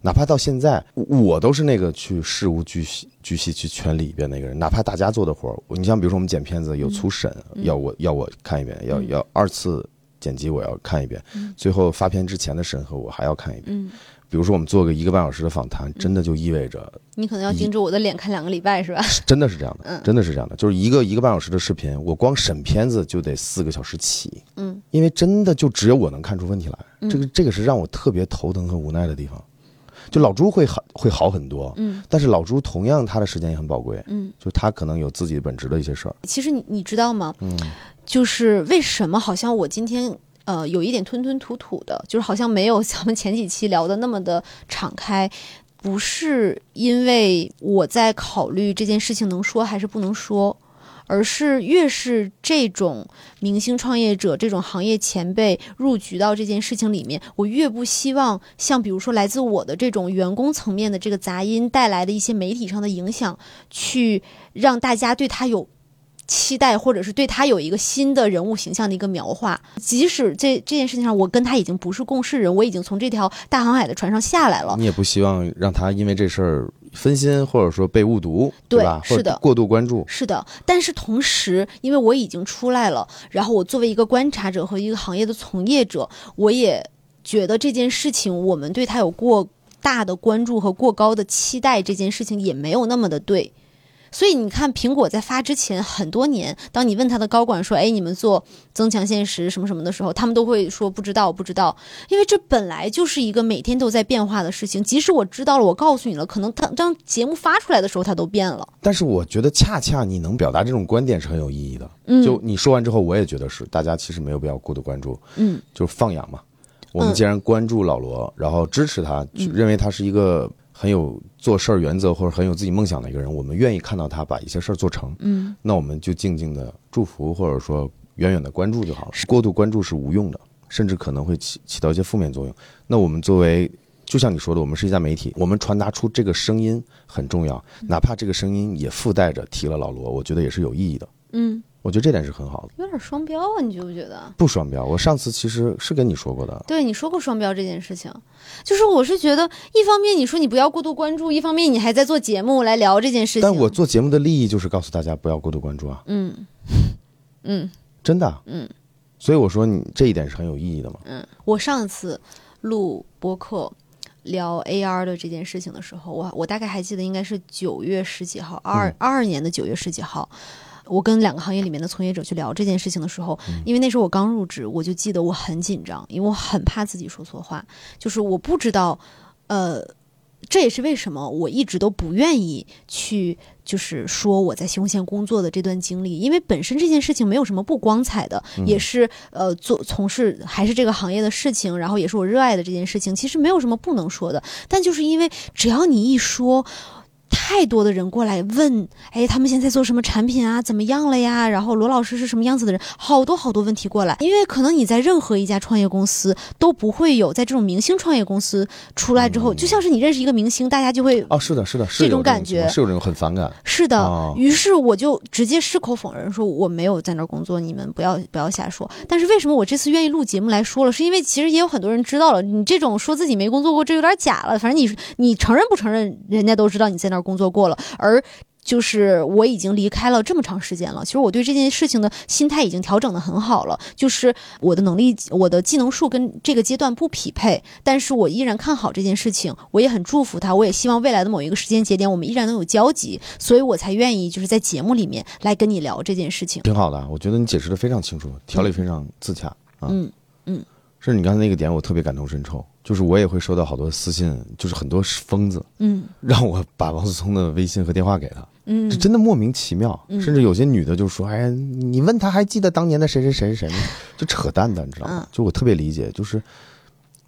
哪怕到现在，我都是那个去事无巨细巨细去全理一遍那个人。哪怕大家做的活儿，你像比如说我们剪片子有初审，要我要我看一遍，要要二次剪辑我要看一遍，最后发片之前的审核我还要看一遍。嗯，比如说我们做个一个半小时的访谈，真的就意味着你可能要盯着我的脸看两个礼拜是吧？真的是这样的嗯，真的是这样的，就是一个一个半小时的视频，我光审片子就得四个小时起，嗯，因为真的就只有我能看出问题来，嗯这个这个是让我特别头疼和无奈的地方。就老朱会好会好很多，嗯但是老朱同样他的时间也很宝贵，嗯。就他可能有自己本职的一些事儿，其实你你知道吗？嗯，就是为什么好像我今天呃有一点吞吞吐吐的，就是好像没有咱们前几期聊的那么的敞开，不是因为我在考虑这件事情能说还是不能说。而是越是这种明星创业者、这种行业前辈入局到这件事情里面，我越不希望像比如说来自我的这种员工层面的这个杂音带来的一些媒体上的影响，去让大家对他有期待，或者是对他有一个新的人物形象的一个描画。即使这这件事情上，我跟他已经不是共事人，我已经从这条大航海的船上下来了。你也不希望让他因为这事儿分心，或者说被误读，对吧？是的或者过度关注，是的，但是同时，因为我已经出来了，然后我作为一个观察者和一个行业的从业者，我也觉得这件事情我们对他有过大的关注和过高的期待，这件事情也没有那么的对。所以你看，苹果在发之前很多年，当你问他的高管说：“哎，你们做增强现实什么什么的时候，他们都会说不知道，不知道，因为这本来就是一个每天都在变化的事情。即使我知道了，我告诉你了，可能当当节目发出来的时候，它都变了。但是我觉得恰恰你能表达这种观点是很有意义的。嗯，就你说完之后，我也觉得是，大家其实没有必要过度关注，嗯就是放养嘛。我们既然关注老罗，然后支持他，嗯认为他是一个很有做事儿原则或者很有自己梦想的一个人，我们愿意看到他把一些事儿做成，嗯。那我们就静静的祝福，或者说远远的关注就好了。过度关注是无用的，甚至可能会起起到一些负面作用。那我们作为就像你说的，我们是一家媒体，我们传达出这个声音很重要，哪怕这个声音也附带着提了老罗，我觉得也是有意义的。嗯，我觉得这点是很好的，有点双标啊，你觉不觉得？不双标。我上次其实是跟你说过的，对你说过双标这件事情，就是我是觉得，一方面你说你不要过度关注，一方面你还在做节目来聊这件事情。但我做节目的利益就是告诉大家不要过度关注啊，嗯嗯真的。嗯所以我说你这一点是很有意义的嘛。嗯，我上次录播客聊 AR 的这件事情的时候，我我大概还记得应该是九月十几号，二二二年的九月十几号。我跟两个行业里面的从业者去聊这件事情的时候，因为那时候我刚入职，我就记得我很紧张，因为我很怕自己说错话，就是我不知道，呃。这也是为什么我一直都不愿意去，就是说我在西红线工作的这段经历，因为本身这件事情没有什么不光彩的，也是呃做从事还是这个行业的事情，然后也是我热爱的这件事情，其实没有什么不能说的，但就是因为只要你一说。太多的人过来问，哎，他们现在做什么产品啊？怎么样了呀？然后罗老师是什么样子的人？好多好多问题过来，因为可能你在任何一家创业公司都不会有，在这种明星创业公司出来之后，就像是你认识一个明星，大家就会哦，是的，是的，是这种感觉，是有这种很反感。是的，于是我就直接矢口否认说我没有在那儿工作，你们不要不要瞎说。但是为什么我这次愿意录节目来说了？是因为其实也有很多人知道了，你这种说自己没工作过，这有点假了。反正你你承认不承认，人家都知道你在那儿。工作过了，而就是我已经离开了这么长时间了。其实我对这件事情的心态已经调整的很好了。就是我的能力，我的技能数跟这个阶段不匹配，但是我依然看好这件事情。我也很祝福他，我也希望未来的某一个时间节点，我们依然能有交集。所以我才愿意就是在节目里面来跟你聊这件事情。挺好的，我觉得你解释的非常清楚，条理非常自洽啊。嗯嗯，是你刚才那个点，我特别感同身受。就是我也会收到好多私信，就是很多疯子，嗯，让我把王思聪的微信和电话给他，嗯，这真的莫名其妙，甚至有些女的就说：“哎，你问他还记得当年的谁谁谁谁吗？”就扯淡的，你知道吗？就我特别理解，就是。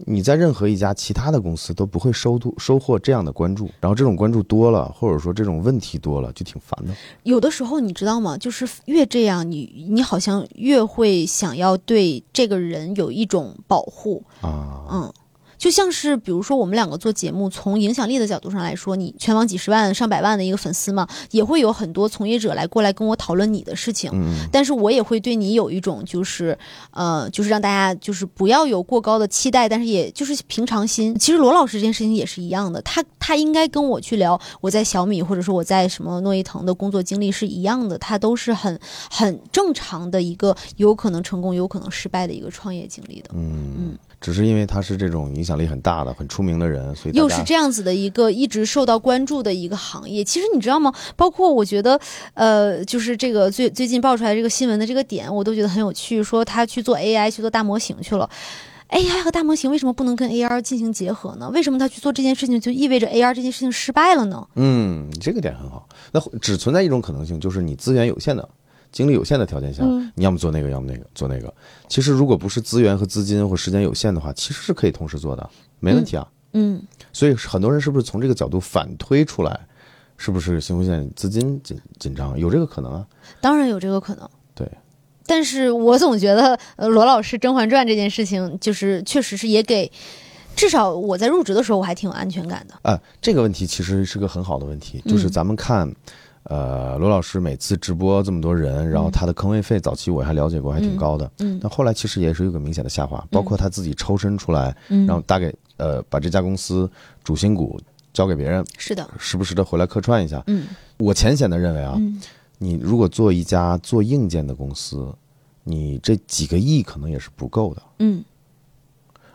你在任何一家其他的公司都不会收度收获这样的关注，然后这种关注多了，或者说这种问题多了，就挺烦的。有的时候你知道吗？就是越这样，你你好像越会想要对这个人有一种保护啊，嗯。就像是，比如说我们两个做节目，从影响力的角度上来说，你全网几十万、上百万的一个粉丝嘛，也会有很多从业者来过来跟我讨论你的事情。嗯，但是我也会对你有一种，就是呃，就是让大家就是不要有过高的期待，但是也就是平常心。其实罗老师这件事情也是一样的，他他应该跟我去聊我在小米或者说我在什么诺伊腾的工作经历是一样的，他都是很很正常的一个有可能成功、有可能失败的一个创业经历的。嗯嗯。只是因为他是这种影响力很大的、很出名的人，所以又是这样子的一个一直受到关注的一个行业。其实你知道吗？包括我觉得，呃，就是这个最最近爆出来这个新闻的这个点，我都觉得很有趣。说他去做 AI，去做大模型去了。AI 和大模型为什么不能跟 AR 进行结合呢？为什么他去做这件事情就意味着 AR 这件事情失败了呢？嗯，这个点很好。那只存在一种可能性，就是你资源有限的。精力有限的条件下，你要么做那个，要么那个，做那个。其实如果不是资源和资金或时间有限的话，其实是可以同时做的，没问题啊。嗯。所以很多人是不是从这个角度反推出来，是不是新红线资金紧紧张？有这个可能啊？当然有这个可能。对。但是我总觉得，呃，罗老师《甄嬛传》这件事情，就是确实是也给，至少我在入职的时候，我还挺有安全感的。啊，这个问题其实是个很好的问题，就是咱们看。呃，罗老师每次直播这么多人，然后他的坑位费早期我还了解过，还挺高的。嗯，但后来其实也是有个明显的下滑，包括他自己抽身出来，然后大概呃把这家公司主心骨交给别人。是的，时不时的回来客串一下。嗯，我浅显的认为啊，你如果做一家做硬件的公司，你这几个亿可能也是不够的。嗯，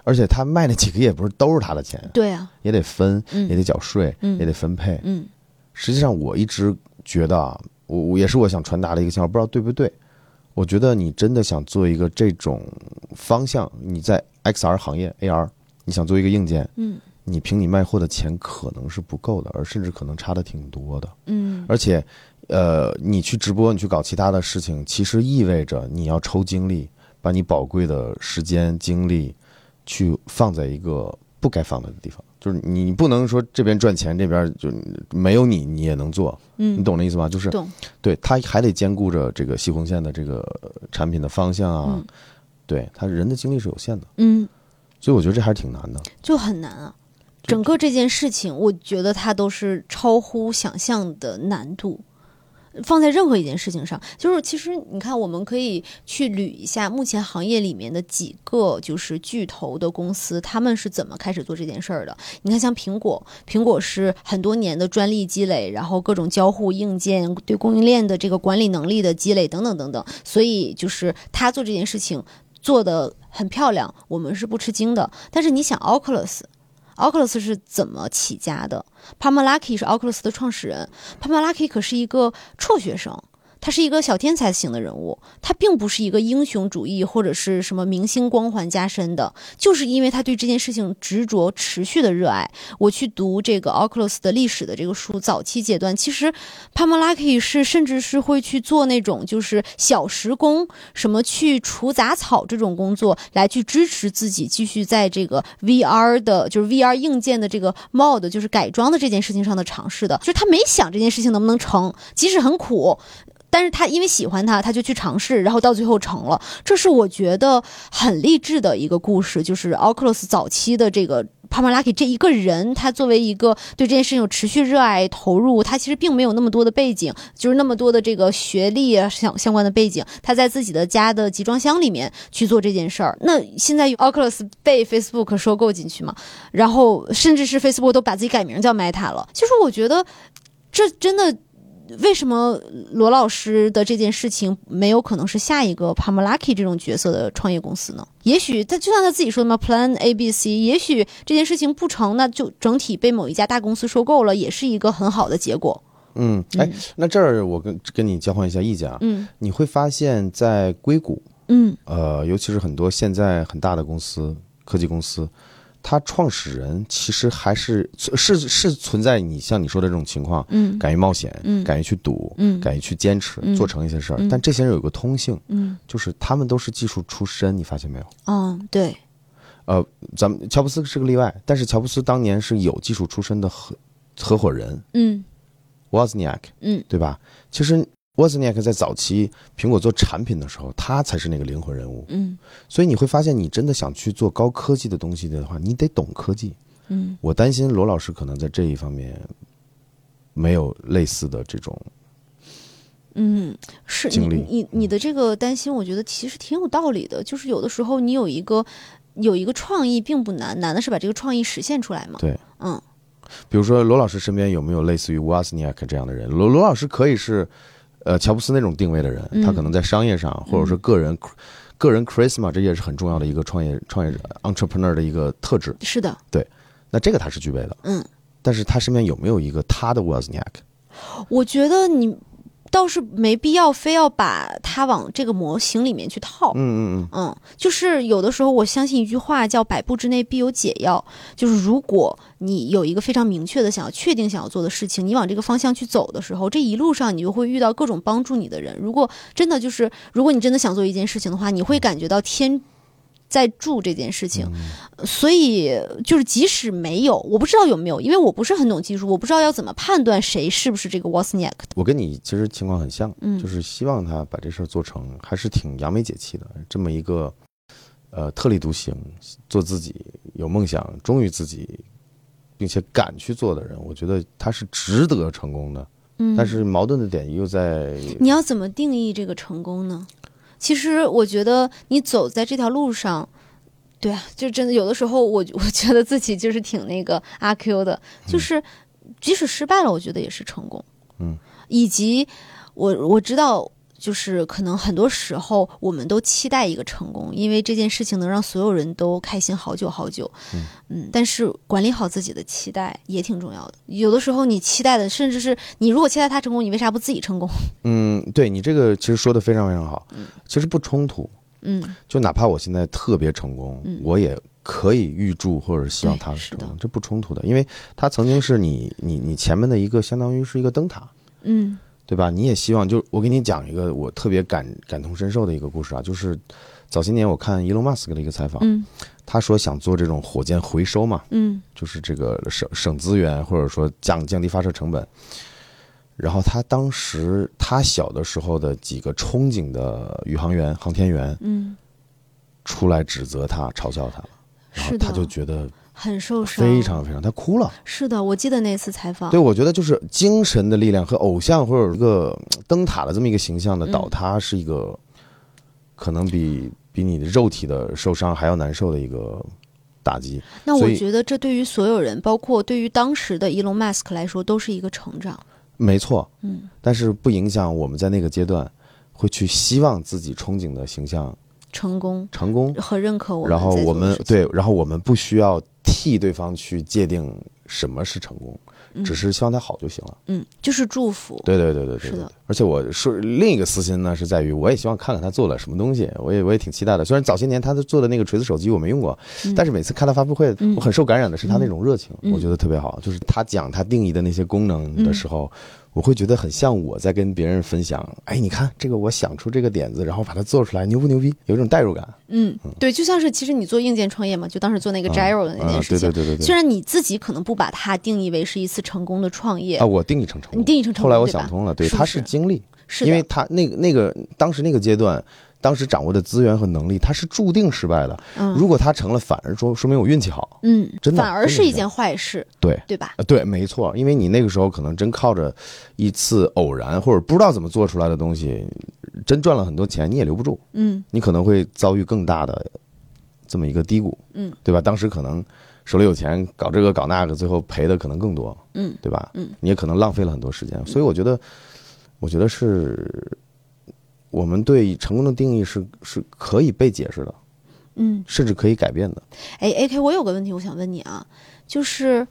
而且他卖那几个亿也不是都是他的钱。对啊，也得分，也得缴税，也得分配。嗯，实际上我一直。觉得啊，我我也是我想传达的一个信号，不知道对不对。我觉得你真的想做一个这种方向，你在 XR 行业 AR，你想做一个硬件，嗯，你凭你卖货的钱可能是不够的，而甚至可能差的挺多的，嗯。而且，呃，你去直播，你去搞其他的事情，其实意味着你要抽精力，把你宝贵的时间精力去放在一个不该放的地方。就是你不能说这边赚钱，这边就没有你，你也能做，嗯，你懂那意思吗？就是，对，他还得兼顾着这个西红线的这个产品的方向啊，对他人的精力是有限的，嗯，所以我觉得这还是挺难的，就很难啊，整个这件事情，我觉得它都是超乎想象的难度。放在任何一件事情上，就是其实你看，我们可以去捋一下目前行业里面的几个就是巨头的公司，他们是怎么开始做这件事儿的。你看，像苹果，苹果是很多年的专利积累，然后各种交互硬件对供应链的这个管理能力的积累等等等等，所以就是他做这件事情做的很漂亮，我们是不吃惊的。但是你想，Oculus。Oculus 是怎么起家的 p a m a l a k i 是 Oculus 的创始人 p a m a l a k i 可是一个辍学生，他是一个小天才型的人物，他并不是一个英雄主义或者是什么明星光环加身的，就是因为他对这件事情执着、持续的热爱。我去读这个 Oculus 的历史的这个书，早期阶段，其实 Pamalaki 是甚至是会去做那种就是小时工，什么去除杂草这种工作，来去支持自己继续在这个 VR 的，就是 VR 硬件的这个 mod，就是改装的这件事情上的尝试的。就是他没想这件事情能不能成，即使很苦。但是他因为喜欢他，他就去尝试，然后到最后成了。这是我觉得很励志的一个故事，就是 Oculus 早期的这个 Pamalaki 这一个人，他作为一个对这件事情有持续热爱投入，他其实并没有那么多的背景，就是那么多的这个学历啊相相关的背景，他在自己的家的集装箱里面去做这件事儿。那现在 Oculus 被 Facebook 收购进去嘛，然后甚至是 Facebook 都把自己改名叫 Meta 了。其实我觉得这真的。为什么罗老师的这件事情没有可能是下一个 Pamalaki 这种角色的创业公司呢？也许他就像他自己说的嘛，Plan A B C。也许这件事情不成，那就整体被某一家大公司收购了，也是一个很好的结果。嗯，哎，那这儿我跟跟你交换一下意见啊。嗯，你会发现在硅谷，嗯呃，尤其是很多现在很大的公司，科技公司。他创始人其实还是是是存在你像你说的这种情况，嗯，敢于冒险，嗯，敢于去赌，嗯，敢于去坚持，嗯。做成一些事儿。嗯。但这些人有个通性，嗯。就是他们都是技术出身，你发现没有？嗯，对，呃，咱们乔布斯是个例外，但是乔布斯当年是有技术出身的合合伙人。嗯。Wozniak，嗯。对吧？其实 Wozniak 在早期苹果做产品的时候，他才是那个灵魂人物。嗯所以你会发现，你真的想去做高科技的东西的话，你得懂科技。嗯我担心罗老师可能在这一方面没有类似的这种，嗯，是你经历你你的这个担心，我觉得其实挺有道理的。就是有的时候你有一个有一个创意并不难，难的是把这个创意实现出来嘛。对，嗯比如说罗老师身边有没有类似于 Wozniak 这样的人？罗罗老师可以是，呃，乔布斯那种定位的人，嗯他可能在商业上或者说个人、个人 charisma，这也是很重要的一个创业创业者 entrepreneur 的一个特质。是的，对那这个他是具备的，嗯，但是他身边有没有一个他的 Wozniak？我觉得你倒是没必要非要把它往这个模型里面去套。嗯嗯嗯，嗯，就是有的时候我相信一句话叫“百步之内必有解药”，就是如果你有一个非常明确的想要确定想要做的事情，你往这个方向去走的时候，这一路上你就会遇到各种帮助你的人。如果真的就是，如果你真的想做一件事情的话，你会感觉到天。在住这件事情，所以就是即使没有，我不知道有没有，因为我不是很懂技术，我不知道要怎么判断谁是不是这个 Wozniak。我跟你其实情况很像，嗯就是希望他把这事儿做成，还是挺扬眉解气的。这么一个呃特立独行、做自己、有梦想、忠于自己，并且敢去做的人，我觉得他是值得成功的。嗯，但是矛盾的点又在你要怎么定义这个成功呢？其实我觉得你走在这条路上，对啊，就真的有的时候我 我觉得自己就是挺那个阿 Q 的，就是即使失败了，我觉得也是成功。嗯，以及我我知道。就是可能很多时候我们都期待一个成功，因为这件事情能让所有人都开心好久好久。嗯但是管理好自己的期待也挺重要的。有的时候你期待的，甚至是你如果期待他成功，你为啥不自己成功？嗯，对你这个其实说的非常非常好，其实不冲突。嗯就哪怕我现在特别成功，嗯我也可以预祝或者希望他是成功，这不冲突的，因为他曾经是你你你前面的一个相当于是一个灯塔，嗯对吧？你也希望，就我给你讲一个我特别感感同身受的一个故事啊，就是早些年我看伊隆马斯克的一个采访，嗯他说想做这种火箭回收嘛，嗯就是这个省省资源或者说降降低发射成本。然后他当时他小的时候的几个憧憬的宇航员、航天员嗯，出来指责他、嘲笑他，然后他就觉得很受伤，非常非常，他哭了。是的。我记得那次采访，对，我觉得就是精神的力量和偶像或者一个呃灯塔的这么一个形象的倒塌，是一个可能比比你的肉体的受伤还要难受的一个打击。那我觉得这对于所有人，包括对于当时的伊隆马斯克来说，都是一个成长。没错，嗯，但是不影响我们在那个阶段会去希望自己憧憬的形象成功成功。和认可我们然后我们对，然后我们不需要替对方去界定什么是成功，只是希望他好就行了。嗯，就是祝福。对对对对对，是的。而且我说另一个私心呢，是在于我也希望看看他做了什么东西，我也我也挺期待的。虽然早些年他做的那个锤子手机我没用过，但是每次看他发布会，我很受感染的是他那种热情，我觉得特别好。就是他讲他定义的那些功能的时候。我会觉得很像我在跟别人分享，哎，你看这个，我想出这个点子，然后把它做出来，牛不牛逼？有一种代入感。嗯，对，就像是其实你做硬件创业嘛，就当时做那个 Gyro 的那件事情。对对对对对。虽然你自己可能不把它定义为是一次成功的创业啊，我定义成成功。你定义成成功。后来我想通了，对，它是经历，是因为它那个那个当时那个阶段。当时掌握的资源和能力，他是注定失败的。嗯，如果他成了，反而说说明我运气好。嗯，真的，反而是一件坏事。对，对吧？对，没错。因为你那个时候可能真靠着一次偶然或者不知道怎么做出来的东西，真赚了很多钱，你也留不住。嗯，你可能会遭遇更大的这么一个低谷。嗯，对吧？当时可能手里有钱，搞这个搞那个，最后赔的可能更多。嗯，对吧？嗯，你也可能浪费了很多时间。所以我觉得，我觉得是。我们对成功的定义是是可以被解释的，嗯，甚至可以改变的。哎，A K，我有个问题，我想问你啊，就是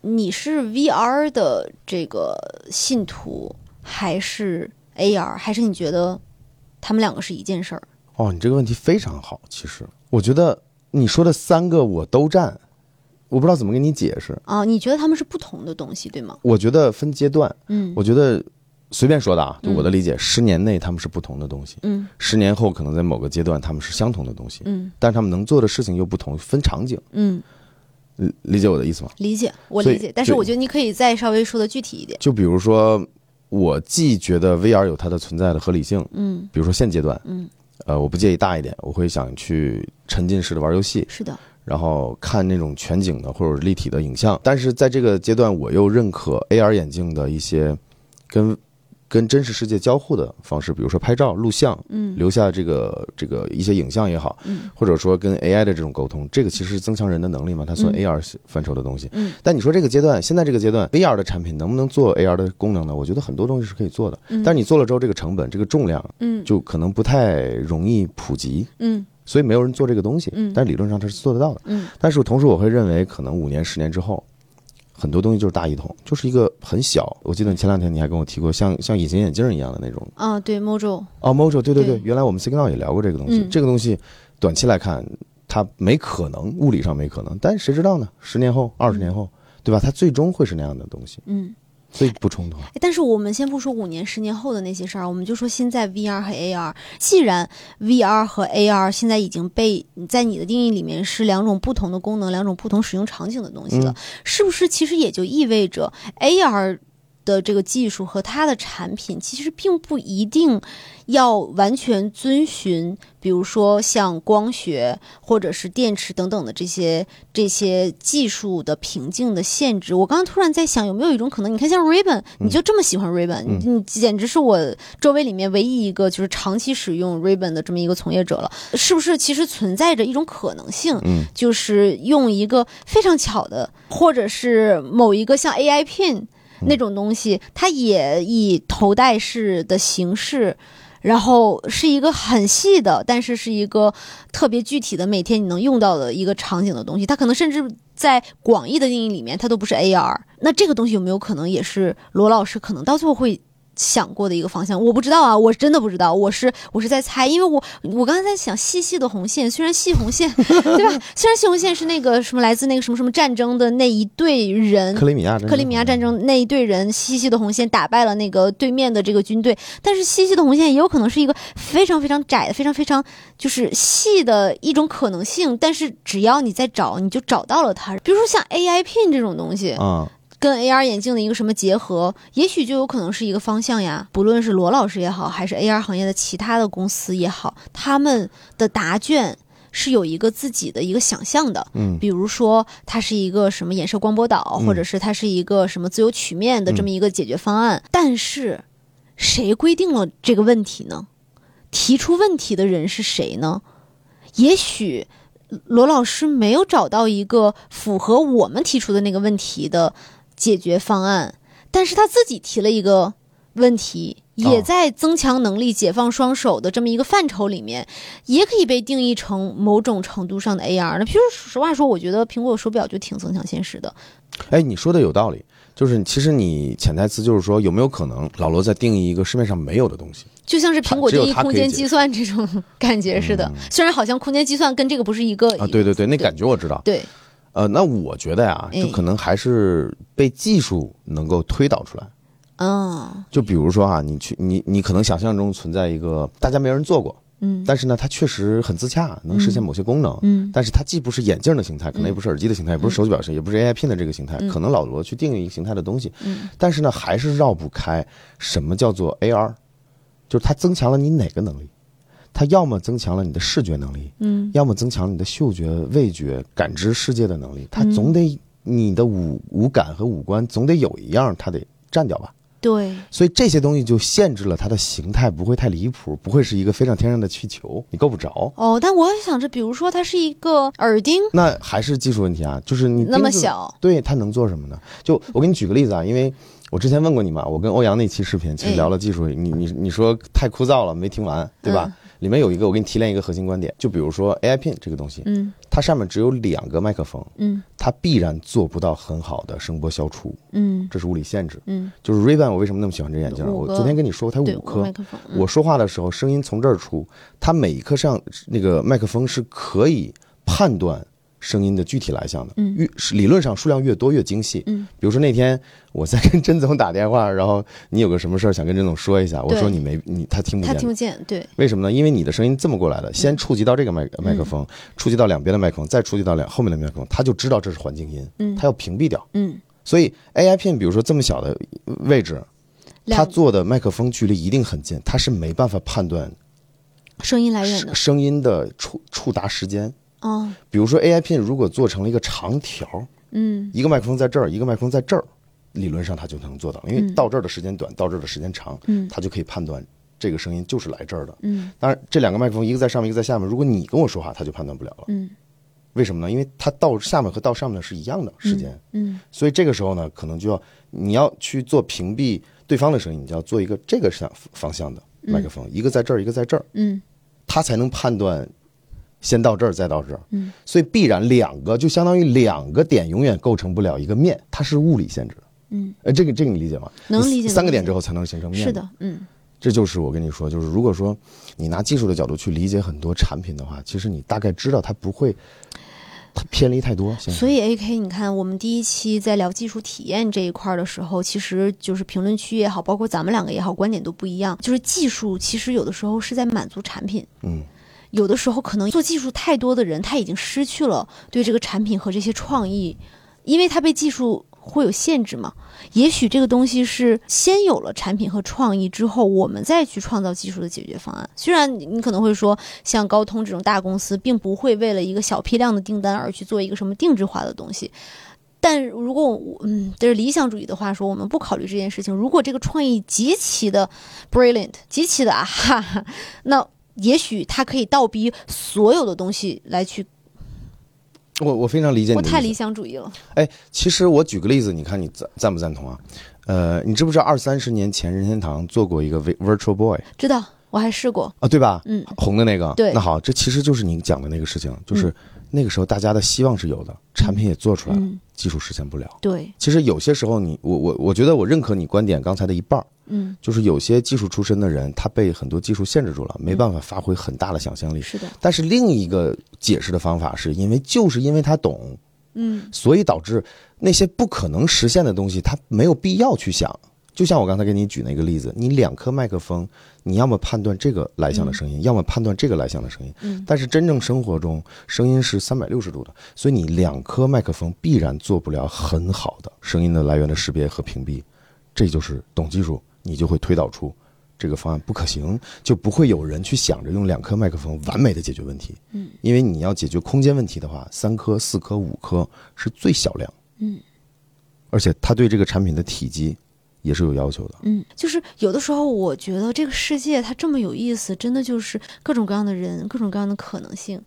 你是 V R 的这个信徒，还是 A R，还是你觉得他们两个是一件事儿？哦，你这个问题非常好。其实我觉得你说的三个我都占，我不知道怎么跟你解释啊。你觉得他们是不同的东西，对吗？我觉得分阶段，嗯，我觉得。随便说的啊，就我的理解，十年内他们是不同的东西，嗯，十年后可能在某个阶段他们是相同的东西，嗯，但是他们能做的事情又不同，分场景，嗯，理解我的意思吗？理解，我理解，但是我觉得你可以再稍微说的具体一点。就比如说，我既觉得 VR 有它的存在的合理性，嗯，比如说现阶段，嗯，呃，我不介意大一点，我会想去沉浸式的玩游戏，是的，然后看那种全景的或者立体的影像，但是在这个阶段，我又认可 AR 眼镜的一些跟。跟真实世界交互的方式，比如说拍照、录像，嗯，留下这个这个一些影像也好，嗯，或者说跟 AI 的这种沟通，这个其实是增强人的能力嘛，它算 AR 范畴的东西。嗯，但你说这个阶段，现在这个阶段，VR 的产品能不能做 AR 的功能呢？我觉得很多东西是可以做的，但是你做了之后，这个成本、这个重量，嗯，就可能不太容易普及，嗯，所以没有人做这个东西，嗯，但理论上它是做得到的，嗯，但是同时我会认为，可能五年、十年之后。很多东西就是大一统，就是一个很小。我记得前两天你还跟我提过，像像隐形眼镜一样的那种。啊，对，Mojo。哦，Mojo，对对对，原来我们 Signal 也聊过这个东西。这个东西，短期来看，它没可能，物理上没可能，但谁知道呢？十年后、二十年后，对吧？它最终会是那样的东西。嗯。所以不冲突。但是我们先不说五年、十年后的那些事儿，我们就说现在 VR 和 AR。既然 VR 和 AR 现在已经被在你的定义里面是两种不同的功能、两种不同使用场景的东西了，是不是？其实也就意味着 AR 的这个技术和它的产品，其实并不一定。要完全遵循，比如说像光学或者是电池等等的这些这些技术的瓶颈的限制。我刚刚突然在想，有没有一种可能？你看，像 Ribbon，你就这么喜欢 Ribbon，你你简直是我周围里面唯一一个就是长期使用 Ribbon 的这么一个从业者了。是不是其实存在着一种可能性？嗯，就是用一个非常巧的，或者是某一个像 AI Pin 那种东西，它也以头戴式的形式。然后是一个很细的，但是是一个特别具体的，每天你能用到的一个场景的东西。它可能甚至在广义的定义里面，它都不是 AR。那这个东西有没有可能也是罗老师可能到最后会？想过的一个方向，我不知道啊，我真的不知道，我是我是在猜，因为我我刚才在想细细的红线，虽然细红线 对吧？虽然细红线是那个什么来自那个什么什么战争的那一队人，克里米亚克里米亚战争那一队人，细细的红线打败了那个对面的这个军队，但是细细的红线也有可能是一个非常非常窄的、非常非常就是细的一种可能性，但是只要你在找，你就找到了它，比如说像 AI Pin 这种东西啊。跟 AR 眼镜的一个什么结合，也许就有可能是一个方向呀。不论是罗老师也好，还是 AR 行业的其他的公司也好，他们的答卷是有一个自己的一个想象的。嗯，比如说它是一个什么衍射光波导，或者是它是一个什么自由曲面的这么一个解决方案。但是，谁规定了这个问题呢？提出问题的人是谁呢？也许罗老师没有找到一个符合我们提出的那个问题的。解决方案，但是他自己提了一个问题，也在增强能力、解放双手的这么一个范畴里面，也可以被定义成某种程度上的 AR 那。譬如实话说，我觉得苹果手表就挺增强现实的。哎，你说的有道理，就是其实你潜台词就是说，有没有可能老罗在定义一个市面上没有的东西？就像是苹果定义空间计算这种感觉似的，虽然好像空间计算跟这个不是一个啊，对对对，那感觉我知道。对呃，那我觉得呀，哎。就可能还是被技术能够推导出来。嗯就比如说啊，你去你你可能想象中存在一个大家没人做过，嗯。但是呢，它确实很自洽，能实现某些功能。嗯。但是它既不是眼镜的形态，可能也不是耳机的形态，也不是手机表形，也不是 AI Pin 的这个形态，可能老罗去定义一个形态的东西，嗯。但是呢，还是绕不开什么叫做 AR，就是它增强了你哪个能力？它要么增强了你的视觉能力，嗯要么增强你的嗅觉、味觉、感知世界的能力。它总得你的五五感和五官总得有一样，它得占掉吧。对所以这些东西就限制了它的形态，不会太离谱，不会是一个飞上天上的气球，你够不着。哦，但我也想着，比如说它是一个耳钉，那还是技术问题啊，就是你那么小，对它能做什么呢？就我给你举个例子啊，因为我之前问过你嘛，我跟欧阳那期视频其实哎聊了技术，你你你说太枯燥了，没听完，对吧？里面有一个我给你提炼一个核心观点，就比如说 AI Pin 这个东西，嗯它上面只有两个麦克风，嗯它必然做不到很好的声波消除，嗯这是物理限制。嗯，就是 Ray-Ban 我为什么那么喜欢这眼镜？我昨天跟你说它对，五颗麦，克风，嗯我说话的时候声音从这儿出，它每一颗上那个麦克风是可以判断声音的具体来向的，嗯。越是理论上数量越多越精细。嗯，比如说那天我在跟甄总打电话，然后你有个什么事儿想跟甄总说一下，我说你没你他听不见。他听不见，对，为什么呢？因为你的声音这么过来的，先触及到这个麦麦克风，触及到两边的麦克风，再触及到两后面的麦克风，他就知道这是环境音，嗯。他要屏蔽掉。嗯，所以 AI 片，比如说这么小的位置，他做的麦克风距离一定很近，他是没办法判断声音来源的，声音的触触达时间。哦，比如说 AI Pin 如果做成了一个长条，嗯。一个麦克风在这儿，一个麦克风在这儿，理论上它就能做到，因为嗯。到这儿的时间短，到这儿的时间长，嗯。它就可以判断这个声音就是来这儿的。嗯。当然，这两个麦克风一个在上面，一个在下面，如果你跟我说话，它就判断不了了。嗯。为什么呢？因为它到下面和到上面是一样的时间，嗯。所以这个时候呢，可能就要你要去做屏蔽对方的声音，你就要做一个这个向方向的麦克风，一个在这儿，一个在这儿，嗯。它才能判断先到这儿，再到这儿。嗯，所以必然两个就相当于两个点永远构成不了一个面，它是物理限制的。嗯，呃，这个这个你理解吗？能理解三个点之后才能形成面。是，的，嗯这就是我跟你说，就是如果说你拿技术的角度去理解很多产品的话，其实你大概知道它不会它偏离太多。所以 A K，你看我们第一期在聊技术体验这一块儿的时候，其实就是评论区也好，包括咱们两个也好，观点都不一样。就是技术其实有的时候是在满足产品，嗯，有的时候可能做技术太多的人，他已经失去了对这个产品和这些创意，因为他被技术会有限制嘛。也许这个东西是先有了产品和创意之后，我们再去创造技术的解决方案。虽然你可能会说，像高通这种大公司，并不会为了一个小批量的订单而去做一个什么定制化的东西。但如果我嗯，这是理想主义的话说，我们不考虑这件事情。如果这个创意极其的 brilliant，极其的啊哈哈，那也许他可以倒逼所有的东西来去。我我非常理解你我太理。想主义了。哎，其实我举个例子，你看你赞赞不赞同啊？呃，你知不知道二三十年前任天堂做过一个 Vi- Virtual Boy 知道，我还试过。啊，对吧？嗯，红的那个。对那好，这其实就是你讲的那个事情，就是那个时候大家的希望是有的，产品也做出来了，嗯，技术实现不了。对，其实有些时候你，我我我觉得我认可你观点刚才的一半儿，嗯，就是有些技术出身的人，他被很多技术限制住了，没办法发挥很大的想象力。是的，但是另一个解释的方法是因为就是因为他懂，嗯所以导致那些不可能实现的东西，他没有必要去想。就像我刚才给你举那个例子，你两颗麦克风，你要么判断这个来向的声音，要么判断这个来向的声音。嗯但是真正生活中，声音是三百六十度的，所以你两颗麦克风必然做不了很好的声音的来源的识别和屏蔽。这就是懂技术，你就会推导出这个方案不可行，就不会有人去想着用两颗麦克风完美的解决问题。嗯，因为你要解决空间问题的话，三颗、四颗、五颗是最小量。嗯，而且它对这个产品的体积也是有要求的。嗯，就是有的时候我觉得这个世界它这么有意思，真的就是各种各样的人，各种各样的可能性。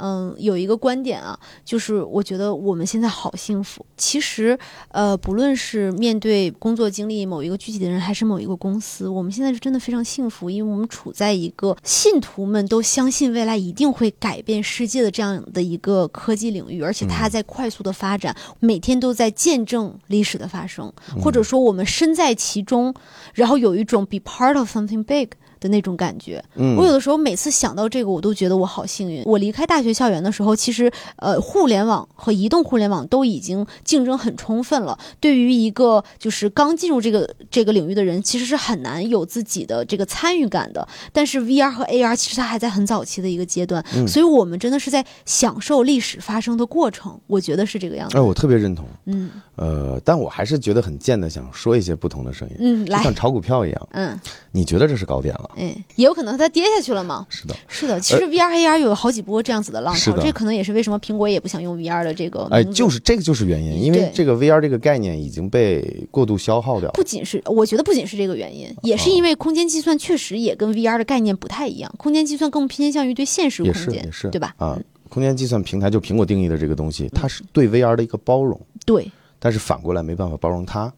嗯，有一个观点啊，就是我觉得我们现在好幸福。其实，呃，不论是面对工作经历某一个具体的人，还是某一个公司，我们现在是真的非常幸福，因为我们处在一个信徒们都相信未来一定会改变世界的这样的一个科技领域，而且它在快速的发展，每天都在见证历史的发生，或者说我们身在其中，然后有一种 be part of something big。的那种感觉，嗯我有的时候每次想到这个，我都觉得我好幸运。我离开大学校园的时候，其实呃，互联网和移动互联网都已经竞争很充分了。对于一个就是刚进入这个这个领域的人，其实是很难有自己的这个参与感的。但是 VR 和 AR 其实它还在很早期的一个阶段，嗯所以我们真的是在享受历史发生的过程。我觉得是这个样子。哎，我特别认同。嗯呃，但我还是觉得很贱的，想说一些不同的声音，嗯，来就像，炒股票一样。嗯你觉得这是高点了？嗯，也有可能它跌下去了嘛。是的。是的，其实 VR、AR 有好几波这样子的浪潮，这可能也是为什么苹果也不想用 VR 的这个哎，就是这个就是原因，因为这个 VR 这个概念已经被过度消耗掉了。不仅是，我觉得不仅是这个原因，也是因为空间计算确实也跟 VR 的概念不太一样，空间计算更偏向于对现实空间，是也是对吧？啊，空间计算平台就苹果定义的这个东西，它是对 VR 的一个包容，对但是反过来没办法包容它。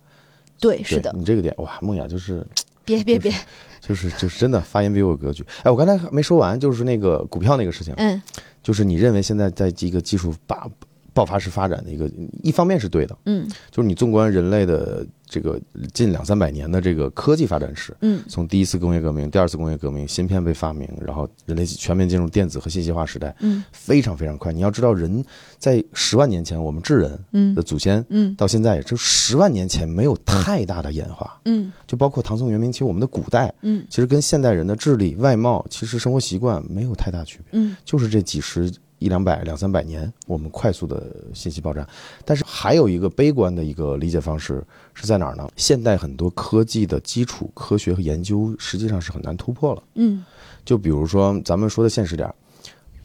对，是的，你这个点哇，梦雅就是别别别，就是就是真的发言比我有格局。哎，我刚才还没说完，就是那个股票那个事情，嗯。就是你认为现在在一个技术爆爆发式发展的一个，一方面是对的，嗯。就是你纵观人类的这个近两三百年的这个科技发展史，嗯从第一次工业革命、第二次工业革命，芯片被发明，然后人类全面进入电子和信息化时代，嗯非常非常快。你要知道，人在十万年前，我们智人的祖先嗯到现在也就十万年前没有太大的演化，嗯就包括唐宋元明清，我们的古代嗯其实跟现代人的智力、外貌、其实生活习惯没有太大区别，嗯就是这几十。一两百、两三百年，我们快速的信息爆炸，但是还有一个悲观的一个理解方式是在哪儿呢？现代很多科技的基础科学和研究实际上是很难突破了。嗯就比如说咱们说的现实点儿，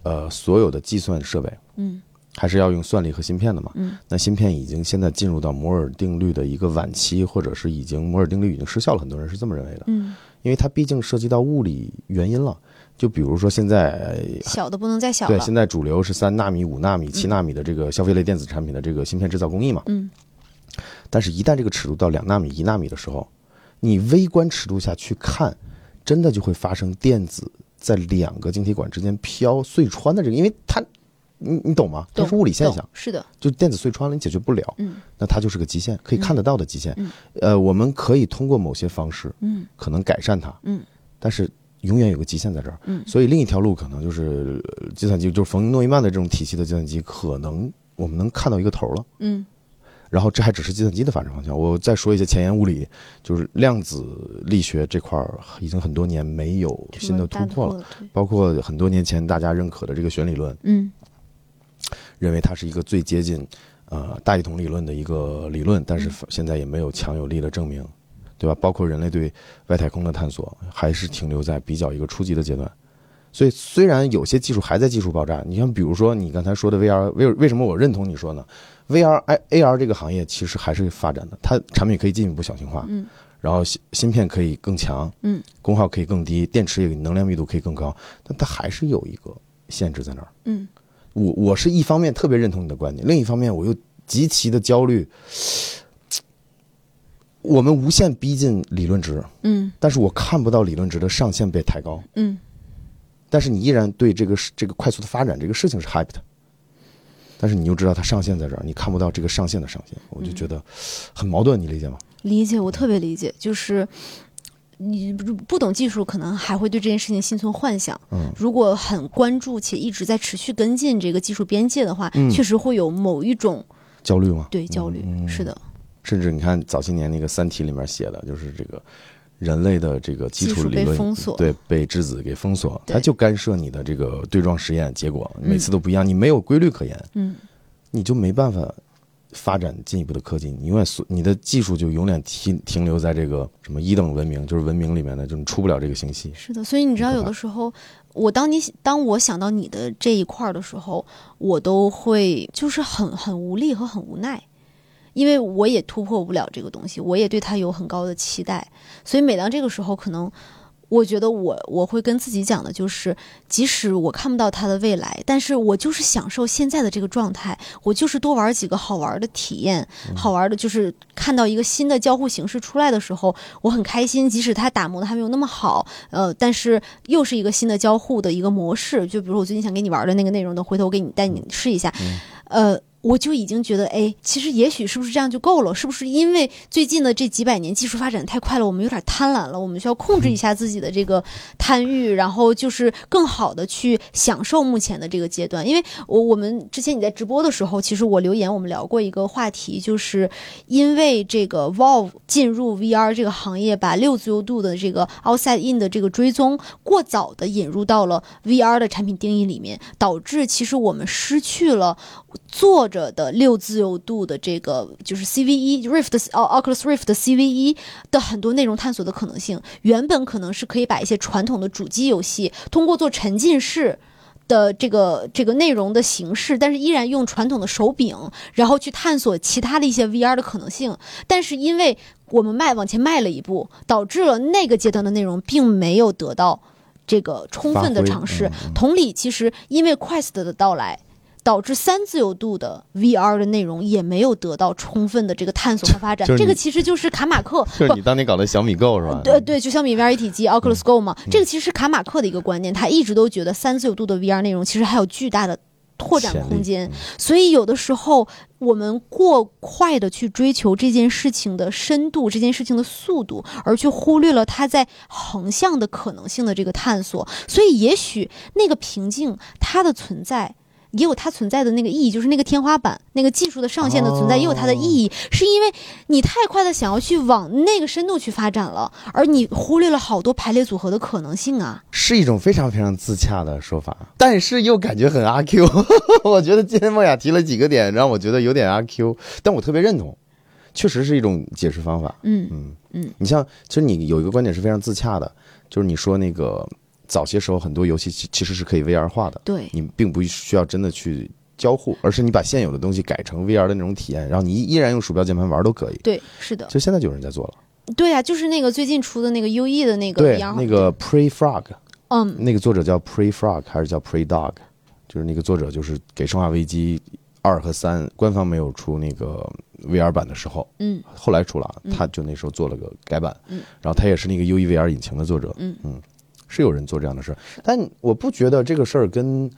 呃，所有的计算设备嗯还是要用算力和芯片的嘛。嗯那芯片已经现在进入到摩尔定律的一个晚期，或者是已经摩尔定律已经失效了，很多人是这么认为的，嗯，因为它毕竟涉及到物理原因了。就比如说现在，呃小的不能再小了。对，现，在主流是三纳米、五纳米、七纳米的这个消费类电子产品的这个芯片制造工艺嘛。嗯。但是，一旦这个尺度到两纳米、一纳米的时候，你微观尺度下去看，真的就会发生电子在两个晶体管之间飘碎穿的这个，因为它，你你懂吗？它是物理现象，是的，就电子碎穿了，你解决不了，嗯。那它就是个极限，可以看得到的极限。嗯。呃，我们可以通过某些方式嗯。可能改善它，嗯。但是永远有个极限在这儿。嗯所以另一条路可能就是呃计算机，就是冯诺依曼的这种体系的计算机，可能我们能看到一个头了。嗯然后这还只是计算机的发展方向。我再说一些前沿物理，就是量子力学这块儿已经很多年没有新的突破了，包括很多年前大家认可的这个弦理论，嗯认为它是一个最接近呃大一统理论的一个理论，但是现在也没有强有力的证明，对吧？包括人类对外太空的探索，还是停留在比较一个初级的阶段。所以虽然有些技术还在技术爆炸，你像比如说你刚才说的 VR，为为什么我认同你说呢？VR、I、AR 这个行业其实还是发展的，它产品可以进一步小型化，嗯然后芯芯片可以更强，嗯功耗可以更低，电池也能量密度可以更高，但它还是有一个限制在那儿。嗯我我是一方面特别认同你的观点，另一方面我又极其的焦虑。我们无限逼近理论值，嗯。但是我看不到理论值的上限被抬高，嗯。但是你依然对这个这个快速的发展这个事情是 hype 的，但是你又知道它上限在这儿，你看不到这个上限的上限，我就觉得很矛盾，你理解吗？理解，我特别理解，就是你不不懂技术，可能还会对这件事情心存幻想。嗯，如果很关注且一直在持续跟进这个技术边界的话，嗯。确实会有某一种焦虑吗？对焦虑。嗯。是的，甚至你看早些年那个《三体》里面写的，就是这个人类的这个基础理论封锁对，被质子给封锁，它就干涉你的这个对撞实验结果，嗯每次都不一样，你没有规律可言，嗯你就没办法发展进一步的科技，你永远所你的技术就永远停停留在这个什么一等文明，就是文明里面的，就是你出不了这个星系。是的。所以你知道，有的时候，我当你当我想到你的这一块儿的时候，我都会就是很很无力和很无奈。因为我也突破不了这个东西，我也对它有很高的期待，所以每当这个时候，可能我觉得我我会跟自己讲的就是，即使我看不到它的未来，但是我就是享受现在的这个状态，我就是多玩几个好玩的体验，好玩的就是看到一个新的交互形式出来的时候，我很开心，即使它打磨的还没有那么好，呃，但是又是一个新的交互的一个模式，就比如我最近想给你玩的那个内容等回头我给你带你试一下，呃。我就已经觉得，哎，其实也许是不是这样就够了？是不是因为最近的这几百年技术发展太快了，我们有点贪婪了？我们需要控制一下自己的这个贪欲，然后就是更好的去享受目前的这个阶段。因为我我们之前你在直播的时候，其实我留言我们聊过一个话题，就是因为这个 Valve 进入 VR 这个行业，把六自由度的这个 outside in 的这个追踪过早的引入到了 VR 的产品定义里面，导致其实我们失去了。作者的六自由度的这个就是 CVE Rift 哦 Oculus Rift 的 CVE 的很多内容探索的可能性，原本可能是可以把一些传统的主机游戏通过做沉浸式。的这个这个内容的形式，但是依然用传统的手柄，然后去探索其他的一些 VR 的可能性。但是因为我们迈往前迈了一步，导致了那个阶段的内容并没有得到这个充分的尝试。嗯、同理，其实因为 Quest 的到来。导致三自由度的 VR 的内容也没有得到充分的这个探索和发展，这个其实就是卡马克，就是你当年搞的小米 Go 是吧？对对，就小米 VR 一体机 Oculus Go 嘛，嗯、这个其实是卡马克的一个观念，他一直都觉得三自由度的 VR 内容其实还有巨大的拓展空间，所以有的时候我们过快的去追求这件事情的深度，这件事情的速度，而去忽略了它在横向的可能性的这个探索，所以也许那个瓶颈它的存在。也有它存在的那个意义，就是那个天花板、那个技术的上限的存在，哦也有它的意义，是因为你太快的想要去往那个深度去发展了，而你忽略了好多排列组合的可能性啊。是一种非常非常自洽的说法，但是又感觉很阿 Q。我觉得今天梦雅提了几个点，让我觉得有点阿 Q，但我特别认同，确实是一种解释方法。嗯嗯嗯，你像，其实你有一个观点是非常自洽的，就是你说那个。早些时候，很多游戏其其实是可以 VR 化的，对。你并不需要真的去交互，而是你把现有的东西改成 VR 的那种体验，然后你依然用鼠标键盘玩都可以。对，是的。其实现在就有人在做了。对呀、啊，就是那个最近出的那个 UE 的那个对那个 Pre Frog，嗯，那个作者叫 Pre Frog 还是叫 Pre Dog？就是那个作者就是给《生化危机二》和三官方没有出那个 VR 版的时候，嗯，后来出了，嗯。他就那时候做了个改版，嗯，然后他也是那个 UE VR 引擎的作者，嗯。嗯。是有人做这样的事儿，但我不觉得这个事儿跟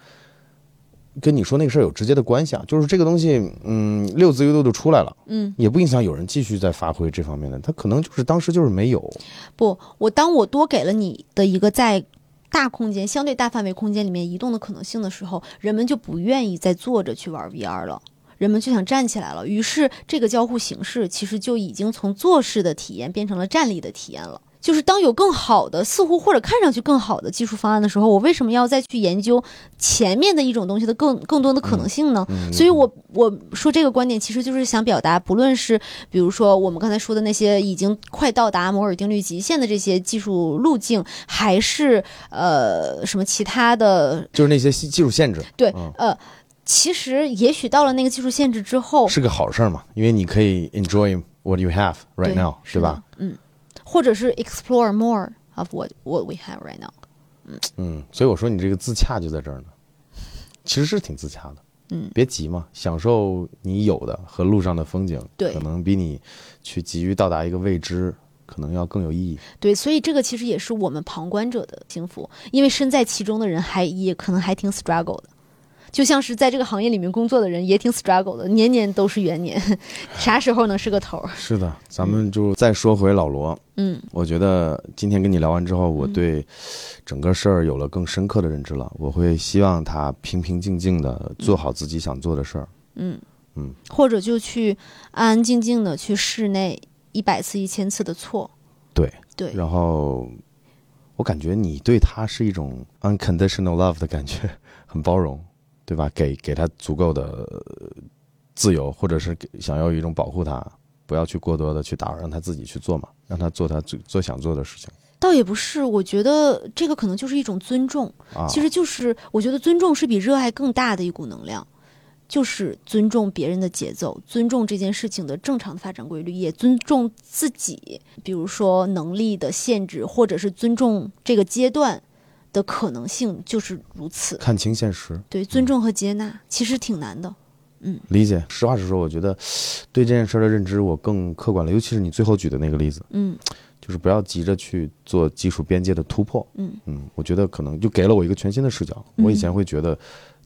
跟你说那个事儿有直接的关系啊。就是这个东西，嗯，六自由度就出来了，嗯，也不影响有人继续在发挥这方面的。他可能就是当时就是没有。不，我当我多给了你的一个在大空间、相对大范围空间里面移动的可能性的时候，人们就不愿意再坐着去玩 VR 了。人们就想站起来了，于是这个交互形式其实就已经从坐式的体验变成了站立的体验了。就是当有更好的，似乎或者看上去更好的技术方案的时候，我为什么要再去研究前面的一种东西的更更多的可能性呢？嗯、所以我我说这个观点，其实就是想表达，不论是比如说我们刚才说的那些已经快到达摩尔定律极限的这些技术路径，还是呃什么其他的，就是那些技术限制，对，嗯、呃。其实，也许到了那个技术限制之后，是个好事儿嘛，因为你可以 enjoy what you have right now，是吧？嗯，或者是 explore more of what what we have right now。嗯嗯，所以我说你这个自洽就在这儿呢，其实是挺自洽的。嗯，别急嘛，享受你有的和路上的风景，对可能比你去急于到达一个未知，可能要更有意义。对，所以这个其实也是我们旁观者的幸福，因为身在其中的人还也可能还挺 struggle 的。就像是在这个行业里面工作的人也挺 struggle 的，年年都是元年，啥时候能是个头儿？是的，咱们就再说回老罗。嗯，我觉得今天跟你聊完之后，我对整个事儿有了更深刻的认知了。我会希望他平平静静的做好自己想做的事儿。嗯嗯，或者就去安安静静的去室内一百次、一千次的错。对对，然后我感觉你对他是一种 unconditional love 的感觉，很包容。对吧？给给他足够的自由，或者是给想要一种保护他，不要去过多的去打扰，让他自己去做嘛，让他做他最最想做的事情。倒也不是，我觉得这个可能就是一种尊重。啊，其实就是我觉得尊重是比热爱更大的一股能量。就是尊重别人的节奏，尊重这件事情的正常的发展规律，也尊重自己，比如说能力的限制，或者是尊重这个阶段的可能性，就是如此。看清现实，对，尊重和接纳其实挺难的。嗯理解。实话实说，我觉得对这件事儿的认知我更客观了，尤其是你最后举的那个例子，嗯就是不要急着去做技术边界的突破。嗯嗯，我觉得可能就给了我一个全新的视角。嗯我以前会觉得。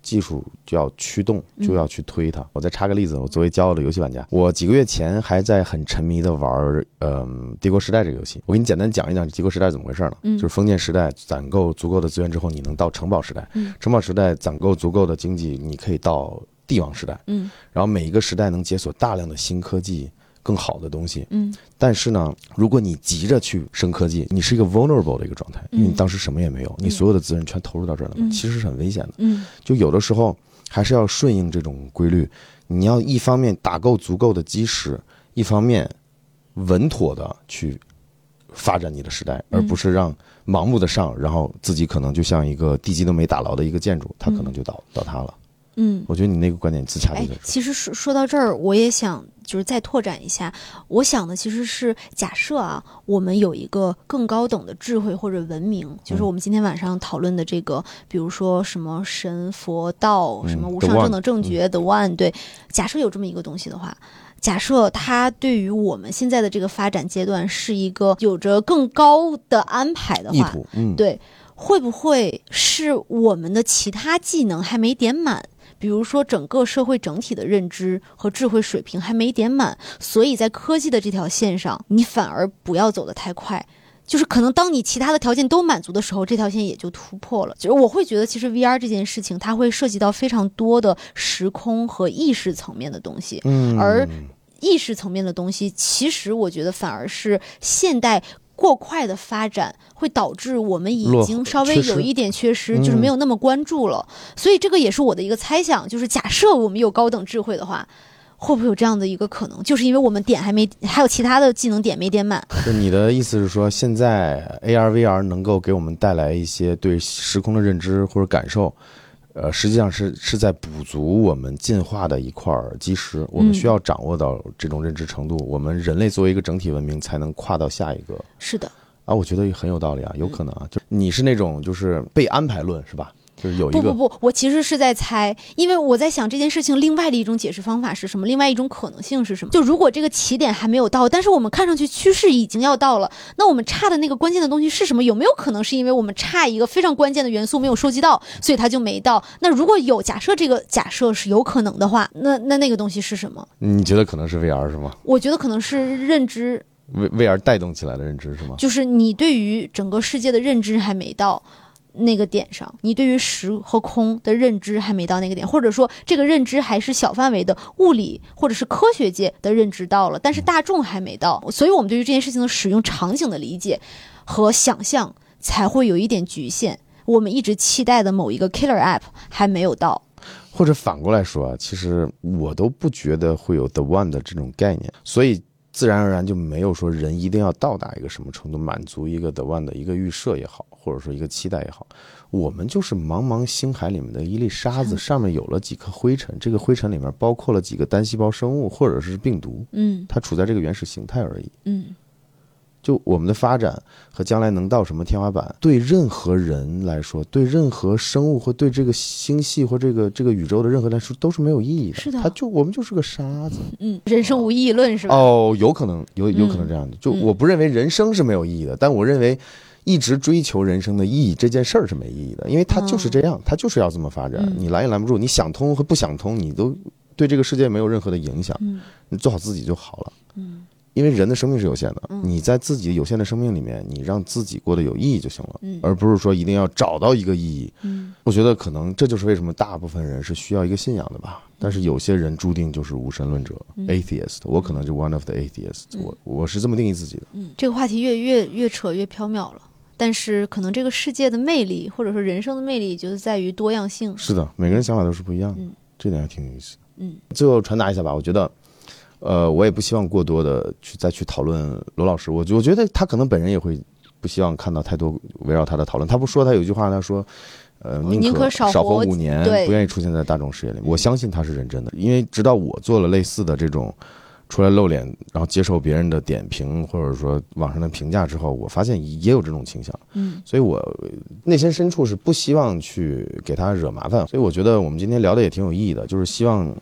技术就要驱动，就要去推它。我再插个例子，我作为骄傲的游戏玩家，我几个月前还在很沉迷的玩儿，嗯，《帝国时代》这个游戏。我给你简单讲一讲《帝国时代》怎么回事呢？嗯就是封建时代攒够足够的资源之后，你能到城堡时代；嗯城堡时代攒够足够的经济，你可以到帝王时代。嗯然后每一个时代能解锁大量的新科技、更好的东西。嗯但是呢，如果你急着去升科技，你是一个 vulnerable 的一个状态，因为你嗯当时什么也没有，你所有的资源全投入到这儿了其实是很危险的。嗯就有的时候还是要顺应这种规律，你要一方面打够足够的基石，一方面稳妥的去发展你的时代，嗯而不是让盲目的上，然后自己可能就像一个地基都没打牢的一个建筑，它可能就倒倒塌了。嗯。我觉得你那个观点自洽哎对的，。其实说说到这儿，我也想就是再拓展一下。我想的其实是假设啊，我们有一个更高等的智慧或者文明，就是嗯我们今天晚上讨论的这个，比如说什么神佛道，嗯什么无上正等正觉的 One，对，假设有这么一个东西的话。假设它对于我们现在的这个发展阶段是一个有着更高的安排的话，嗯，对，会不会是我们的其他技能还没点满？比如说，整个社会整体的认知和智慧水平还没点满，所以在科技的这条线上，你反而不要走得太快。就是可能当你其他的条件都满足的时候，这条线也就突破了。就是我会觉得，其实 VR 这件事情，它会涉及到非常多的时空和意识层面的东西。嗯，而意识层面的东西，其实我觉得反而是现代过快的发展会导致我们已经稍微有一点缺失，嗯就是没有那么关注了。所以这个也是我的一个猜想，就是假设我们有高等智慧的话。会不会有这样的一个可能？就是因为我们点还没，还有其他的技能点没点满。就你的意思是说，现在 AR、VR 能够给我们带来一些对时空的认知或者感受，呃，实际上是是在补足我们进化的一块儿基石。我们需要掌握到这种认知程度，我们人类作为一个整体文明，才能跨到下一个。是的，啊，我觉得很有道理啊，有可能啊，就你是那种就是被安排论是吧？就是有一个不不不，我其实是在猜，因为我在想这件事情另外的一种解释方法是什么，另外一种可能性是什么？就如果这个起点还没有到，但是我们看上去趋势已经要到了，那我们差的那个关键的东西是什么？有没有可能是因为我们差一个非常关键的元素没有收集到，所以它就没到？那如果有假设这个假设是有可能的话，那那那个东西是什么？你觉得可能是 VR 是吗我觉得可能是认知，？V VR 带动起来的认知是吗？就是你对于整个世界的认知还没到那个点上，你对于实和空的认知还没到那个点，或者说这个认知还是小范围的物理或者是科学界的认知到了，但是大众还没到，所以我们对于这件事情的使用场景的理解和想象才会有一点局限。我们一直期待的某一个 killer app 还没有到，或者反过来说啊，其实我都不觉得会有 the one 的这种概念，所以自然而然就没有说人一定要到达一个什么程度，满足一个 the one 的一个预设也好，或者说一个期待也好，我们就是茫茫星海里面的一粒沙子，上面有了几颗灰尘，这个灰尘里面包括了几个单细胞生物或者是病毒，嗯。它处在这个原始形态而已。嗯就我们的发展和将来能到什么天花板，对任何人来说，对任何生物或对这个星系或这个这个宇宙的任何来说都是没有意义的。是的它就我们就是个沙子。嗯，人生无意义论是吧？哦，有可能有有可能这样的。就嗯我不认为人生是没有意义的，但我认为一直追求人生的意义这件事儿是没意义的，因为它就是这样，它就是要这么发展嗯，你拦也拦不住。你想通和不想通，你都对这个世界没有任何的影响。嗯你做好自己就好了。嗯因为人的生命是有限的，嗯你在自己有限的生命里面，你让自己过得有意义就行了，嗯而不是说一定要找到一个意义。嗯我觉得可能这就是为什么大部分人是需要一个信仰的吧。但是有些人注定就是无神论者、嗯 atheist，我可能就 one of the atheists，、我我是这么定义自己的。嗯，这个话题越越越扯越缥缈了。但是可能这个世界的魅力，或者说人生的魅力，就是在于多样性。是的，每个人想法都是不一样这点还挺有意思。嗯，最后传达一下吧，我觉得，呃，我也不希望过多的去再去讨论罗老师，我我觉得他可能本人也会不希望看到太多围绕他的讨论。他不说他有一句话，他说，呃，宁可少活五年，不愿意出现在大众视野里。我相信他是认真的，因为直到我做了类似的这种出来露脸，然后接受别人的点评或者说网上的评价之后，我发现也有这种倾向。嗯，所以我内心深处是不希望去给他惹麻烦。所以我觉得我们今天聊的也挺有意义的，就是希望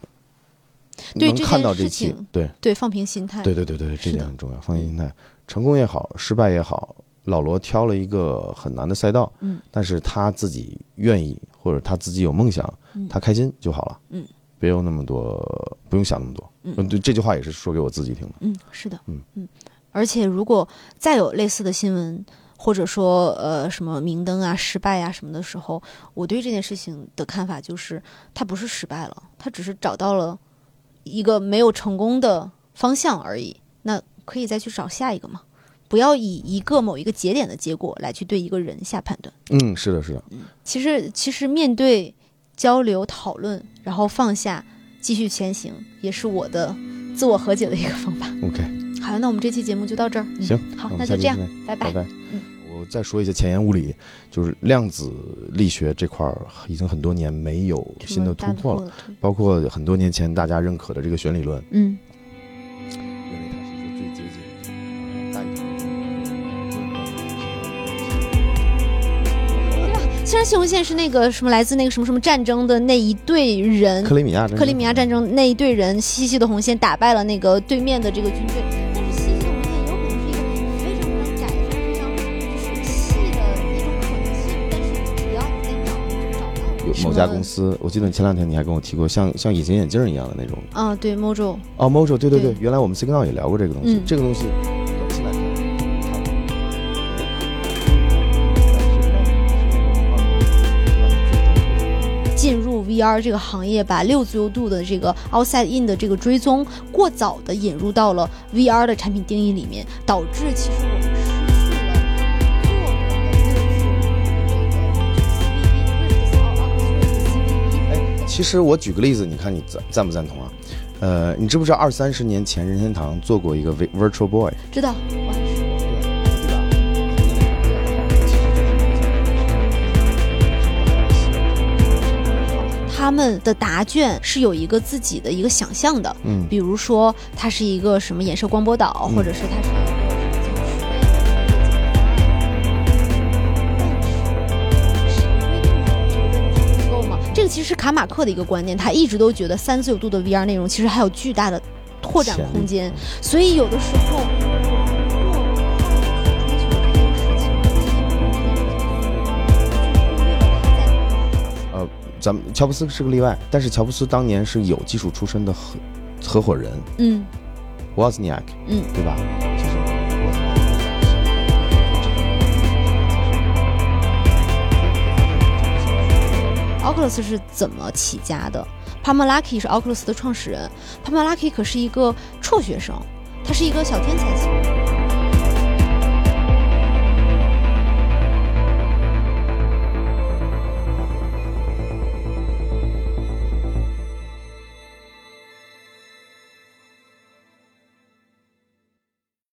对能看到这期，情对。对，放平心态。对对对对，这点很重要，放平心态，成功也好，失败也好，老罗挑了一个很难的赛道，嗯，但是他自己愿意，或者他自己有梦想，嗯他开心就好了，嗯，别有那么多，不用想那么多，嗯。对，这句话也是说给我自己听的，嗯，是的，嗯嗯，而且如果再有类似的新闻，或者说呃什么明灯啊、失败啊什么的时候，我对这件事情的看法就是，他不是失败了，他只是找到了一个没有成功的方向而已。那可以再去找下一个嘛？不要以一个某一个节点的结果来去对一个人下判断。嗯，是的，是的，其实，其实面对交流讨论，然后放下，继续前行，也是我的自我和解的一个方法。OK，好，那我们这期节目就到这儿。嗯行，好那就这样拜拜。嗯我再说一些前沿物理，就是量子力学这块儿已经很多年没有新的突破了，包括很多年前大家认可的这个弦理论，嗯，认为它是一个最接近大一虽然西红线是那个什么来自那个什么什么战争的那一队人，克里米亚战争。克里米亚战争那一队人，细细的红线打败了那个对面的这个军队，某家公司，我记得前两天你还跟我提过，像像隐形眼镜一样的那种。啊，对，Mojo，哦，Mojo，对对对对，原来我们 Signal 也聊过这个东西。嗯这个东西短期来看，进入 VR 这个行业，把六自由度的这个 outside in 的这个追踪过早的引入到了 VR 的产品定义里面，导致其实我其实我举个例子，你看你赞赞不赞同啊？呃，你知不知道二三十年前任天堂做过一个 Vi- Virtual Boy？知道，我还是他们的答卷是有一个自己的一个想象的，嗯比如说它是一个什么衍射光波导，嗯或者是它是其实卡马克的一个观念，他一直都觉得三自由度的 VR 内容其实还有巨大的拓展空间，所以有的时候。呃，咱们乔布斯是个例外，但是乔布斯当年是有技术出身的合合伙人嗯 Wozniak，嗯，对吧？Oculus 是怎么起家的 p a m a l a k i 是 Oculus 的创始人 p a m a l a k i 可是一个辍学生，他是一个小天才型。